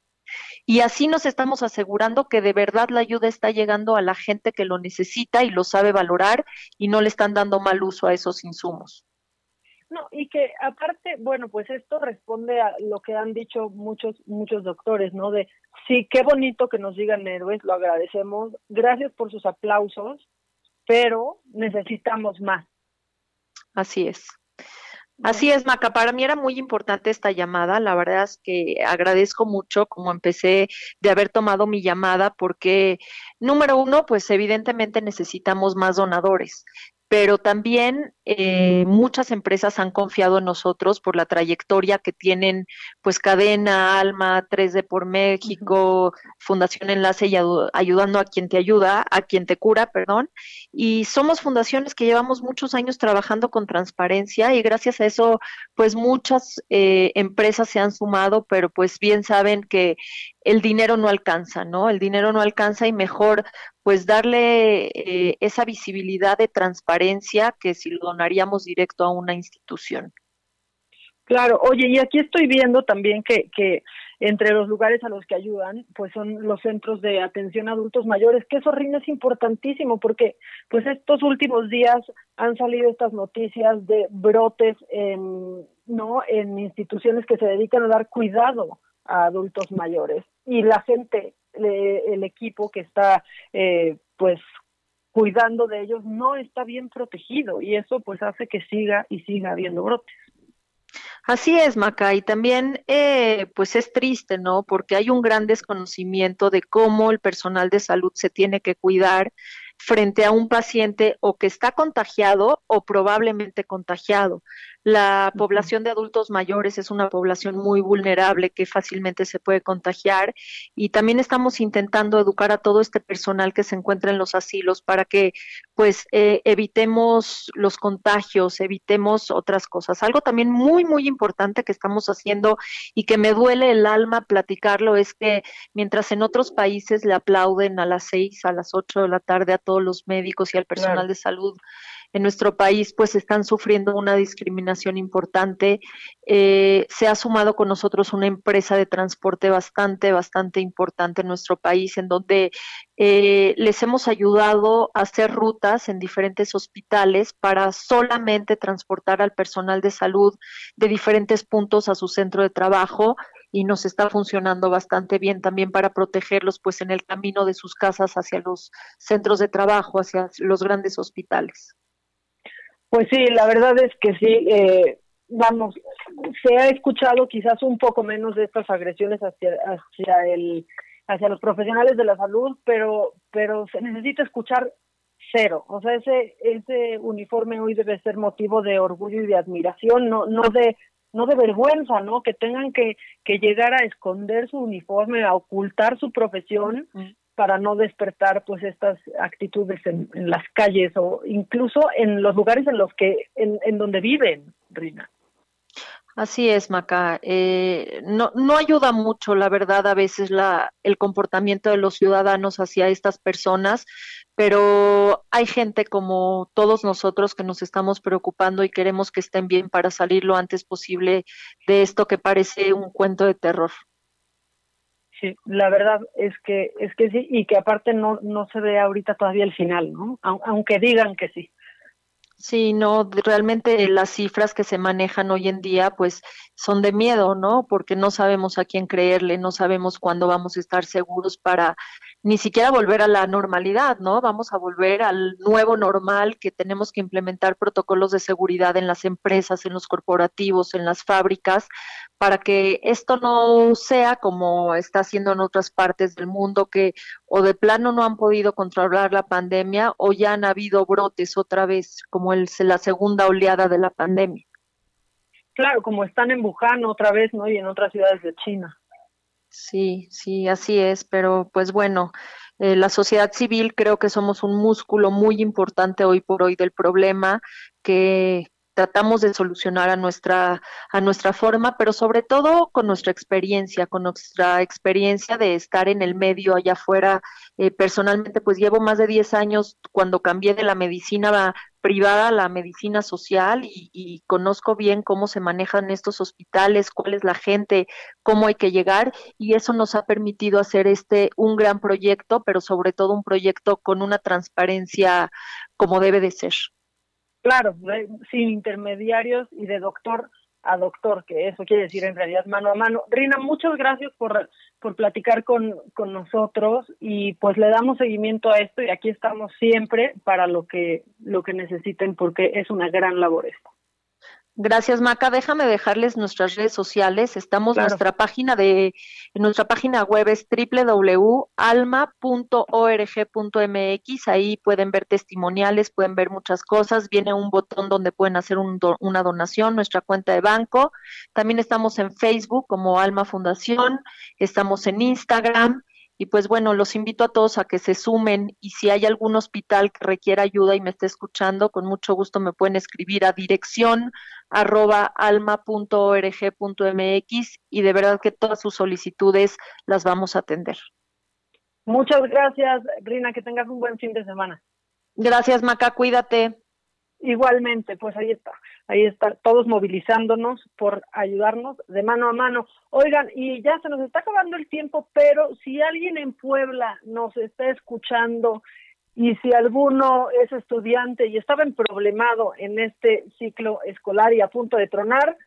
Y así nos estamos asegurando que de verdad la ayuda está llegando a la gente que lo necesita y lo sabe valorar y no le están dando mal uso a esos insumos. No, y que aparte, bueno, pues esto responde a lo que han dicho muchos muchos doctores, ¿no? De sí, qué bonito que nos digan héroes, lo agradecemos, gracias por sus aplausos, pero necesitamos más. Así es. Así es, Maca. Para mí era muy importante esta llamada. La verdad es que agradezco mucho como empecé de haber tomado mi llamada porque, número uno, pues evidentemente necesitamos más donadores pero también eh, muchas empresas han confiado en nosotros por la trayectoria que tienen, pues Cadena, Alma, 3D por México, Fundación Enlace y ayudando a quien te ayuda, a quien te cura, perdón. Y somos fundaciones que llevamos muchos años trabajando con transparencia y gracias a eso, pues muchas eh, empresas se han sumado, pero pues bien saben que el dinero no alcanza, ¿no? El dinero no alcanza y mejor pues darle eh, esa visibilidad de transparencia que si lo donaríamos directo a una institución. Claro, oye, y aquí estoy viendo también que, que entre los lugares a los que ayudan, pues son los centros de atención a adultos mayores, que eso Rina es importantísimo porque pues estos últimos días han salido estas noticias de brotes en, ¿no? en instituciones que se dedican a dar cuidado a adultos mayores y la gente, el equipo que está eh, pues cuidando de ellos no está bien protegido y eso pues hace que siga y siga habiendo brotes. Así es, Maca, y también eh, pues es triste, ¿no? Porque hay un gran desconocimiento de cómo el personal de salud se tiene que cuidar frente a un paciente o que está contagiado o probablemente contagiado. La población de adultos mayores es una población muy vulnerable que fácilmente se puede contagiar y también estamos intentando educar a todo este personal que se encuentra en los asilos para que pues eh, evitemos los contagios, evitemos otras cosas. Algo también muy, muy importante que estamos haciendo y que me duele el alma platicarlo es que mientras en otros países le aplauden a las seis, a las ocho de la tarde a todos los médicos y al personal de salud, en nuestro país pues están sufriendo una discriminación importante. Eh, se ha sumado con nosotros una empresa de transporte bastante, bastante importante en nuestro país, en donde eh, les hemos ayudado a hacer rutas en diferentes hospitales para solamente transportar al personal de salud de diferentes puntos a su centro de trabajo y nos está funcionando bastante bien también para protegerlos pues en el camino de sus casas hacia los centros de trabajo, hacia los grandes hospitales. Pues sí, la verdad es que sí, eh, vamos, se ha escuchado quizás un poco menos de estas agresiones hacia, hacia el hacia los profesionales de la salud, pero pero se necesita escuchar cero. O sea, ese ese uniforme hoy debe ser motivo de orgullo y de admiración, no no de no de vergüenza, ¿no? Que tengan que, que llegar a esconder su uniforme, a ocultar su profesión para no despertar pues estas actitudes en, las calles o incluso en los lugares en los que en, en donde viven, Rina. Así es, Maca. Eh, no, no ayuda mucho, la verdad, a veces la, el comportamiento de los ciudadanos hacia estas personas, pero hay gente como todos nosotros que nos estamos preocupando y queremos que estén bien para salir lo antes posible de esto que parece un cuento de terror. Sí, la verdad es que es que sí y que aparte no no se ve ahorita todavía el final, ¿no? Aunque digan que sí. Sí, no, realmente las cifras que se manejan hoy en día, pues son de miedo, ¿no? Porque no sabemos a quién creerle, no sabemos cuándo vamos a estar seguros para ni siquiera volver a la normalidad, ¿no? Vamos a volver al nuevo normal que tenemos que implementar protocolos de seguridad en las empresas, en los corporativos, en las fábricas, para que esto no sea como está haciendo en otras partes del mundo, que o de plano no han podido controlar la pandemia o ya han habido brotes otra vez, como el, la segunda oleada de la pandemia. Claro, como están en Wuhan otra vez, ¿no? Y en otras ciudades de China. Sí, sí, así es, pero pues bueno, eh, la sociedad civil creo que somos un músculo muy importante hoy por hoy del problema que tratamos de solucionar a nuestra a nuestra forma, pero sobre todo con nuestra experiencia, con nuestra experiencia de estar en el medio allá afuera. Eh, personalmente, pues llevo más de 10 años cuando cambié de la medicina privada la medicina social y, conozco bien cómo se manejan estos hospitales, cuál es la gente, cómo hay que llegar y eso nos ha permitido hacer este un gran proyecto, pero sobre todo un proyecto con una transparencia como debe de ser. Claro, sin intermediarios y de doctor a doctor, que eso quiere decir en realidad mano a mano. Rina, muchas gracias por, por platicar con, con nosotros y pues le damos seguimiento a esto y aquí estamos siempre para lo que, lo que necesiten porque es una gran labor esto. Gracias, Maca. Déjame dejarles nuestras redes sociales. Estamos en nuestra página de nuestra página web es www.alma.org.mx. Ahí pueden ver testimoniales, pueden ver muchas cosas. Viene un botón donde pueden hacer una donación, nuestra cuenta de banco. También estamos en Facebook como Alma Fundación, estamos en Instagram Y pues bueno, los invito a todos a que se sumen y si hay algún hospital que requiera ayuda y me esté escuchando, con mucho gusto me pueden escribir a dirección arroba alma.org.mx y de verdad que todas sus solicitudes las vamos a atender. Muchas gracias, Rina, que tengas un buen fin de semana. Gracias, Maca, cuídate. Igualmente, pues ahí está, ahí está, todos movilizándonos por ayudarnos de mano a mano. Oigan, y ya se nos está acabando el tiempo, pero si alguien en Puebla nos está escuchando y si alguno es estudiante y estaba problemado en este ciclo escolar y a punto de tronar,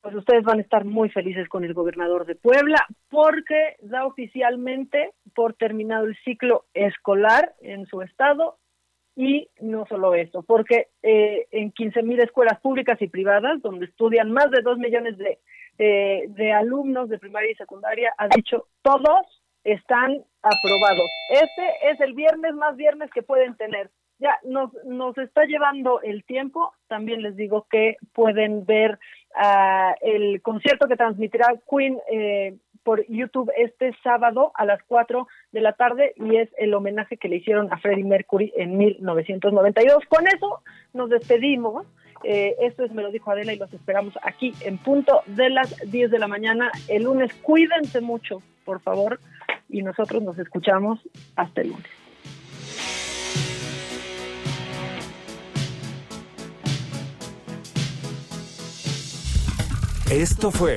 pues ustedes van a estar muy felices con el gobernador de Puebla porque da oficialmente por terminado el ciclo escolar en su estado y no solo eso, porque eh, en 15 mil escuelas públicas y privadas, donde estudian más de 2 millones de, eh, de alumnos de primaria y secundaria, ha dicho todos están aprobados. Este es el viernes más viernes que pueden tener. Ya nos, nos está llevando el tiempo. También les digo que pueden ver uh, el concierto que transmitirá Queen eh, por YouTube este sábado a las 4 de la tarde y es el homenaje que le hicieron a Freddie Mercury en 1992. Con eso nos despedimos. Eh, esto es Me lo dijo Adela y los esperamos aquí en punto de las 10 de la mañana el lunes. Cuídense mucho, por favor, y nosotros nos escuchamos hasta el lunes. Esto fue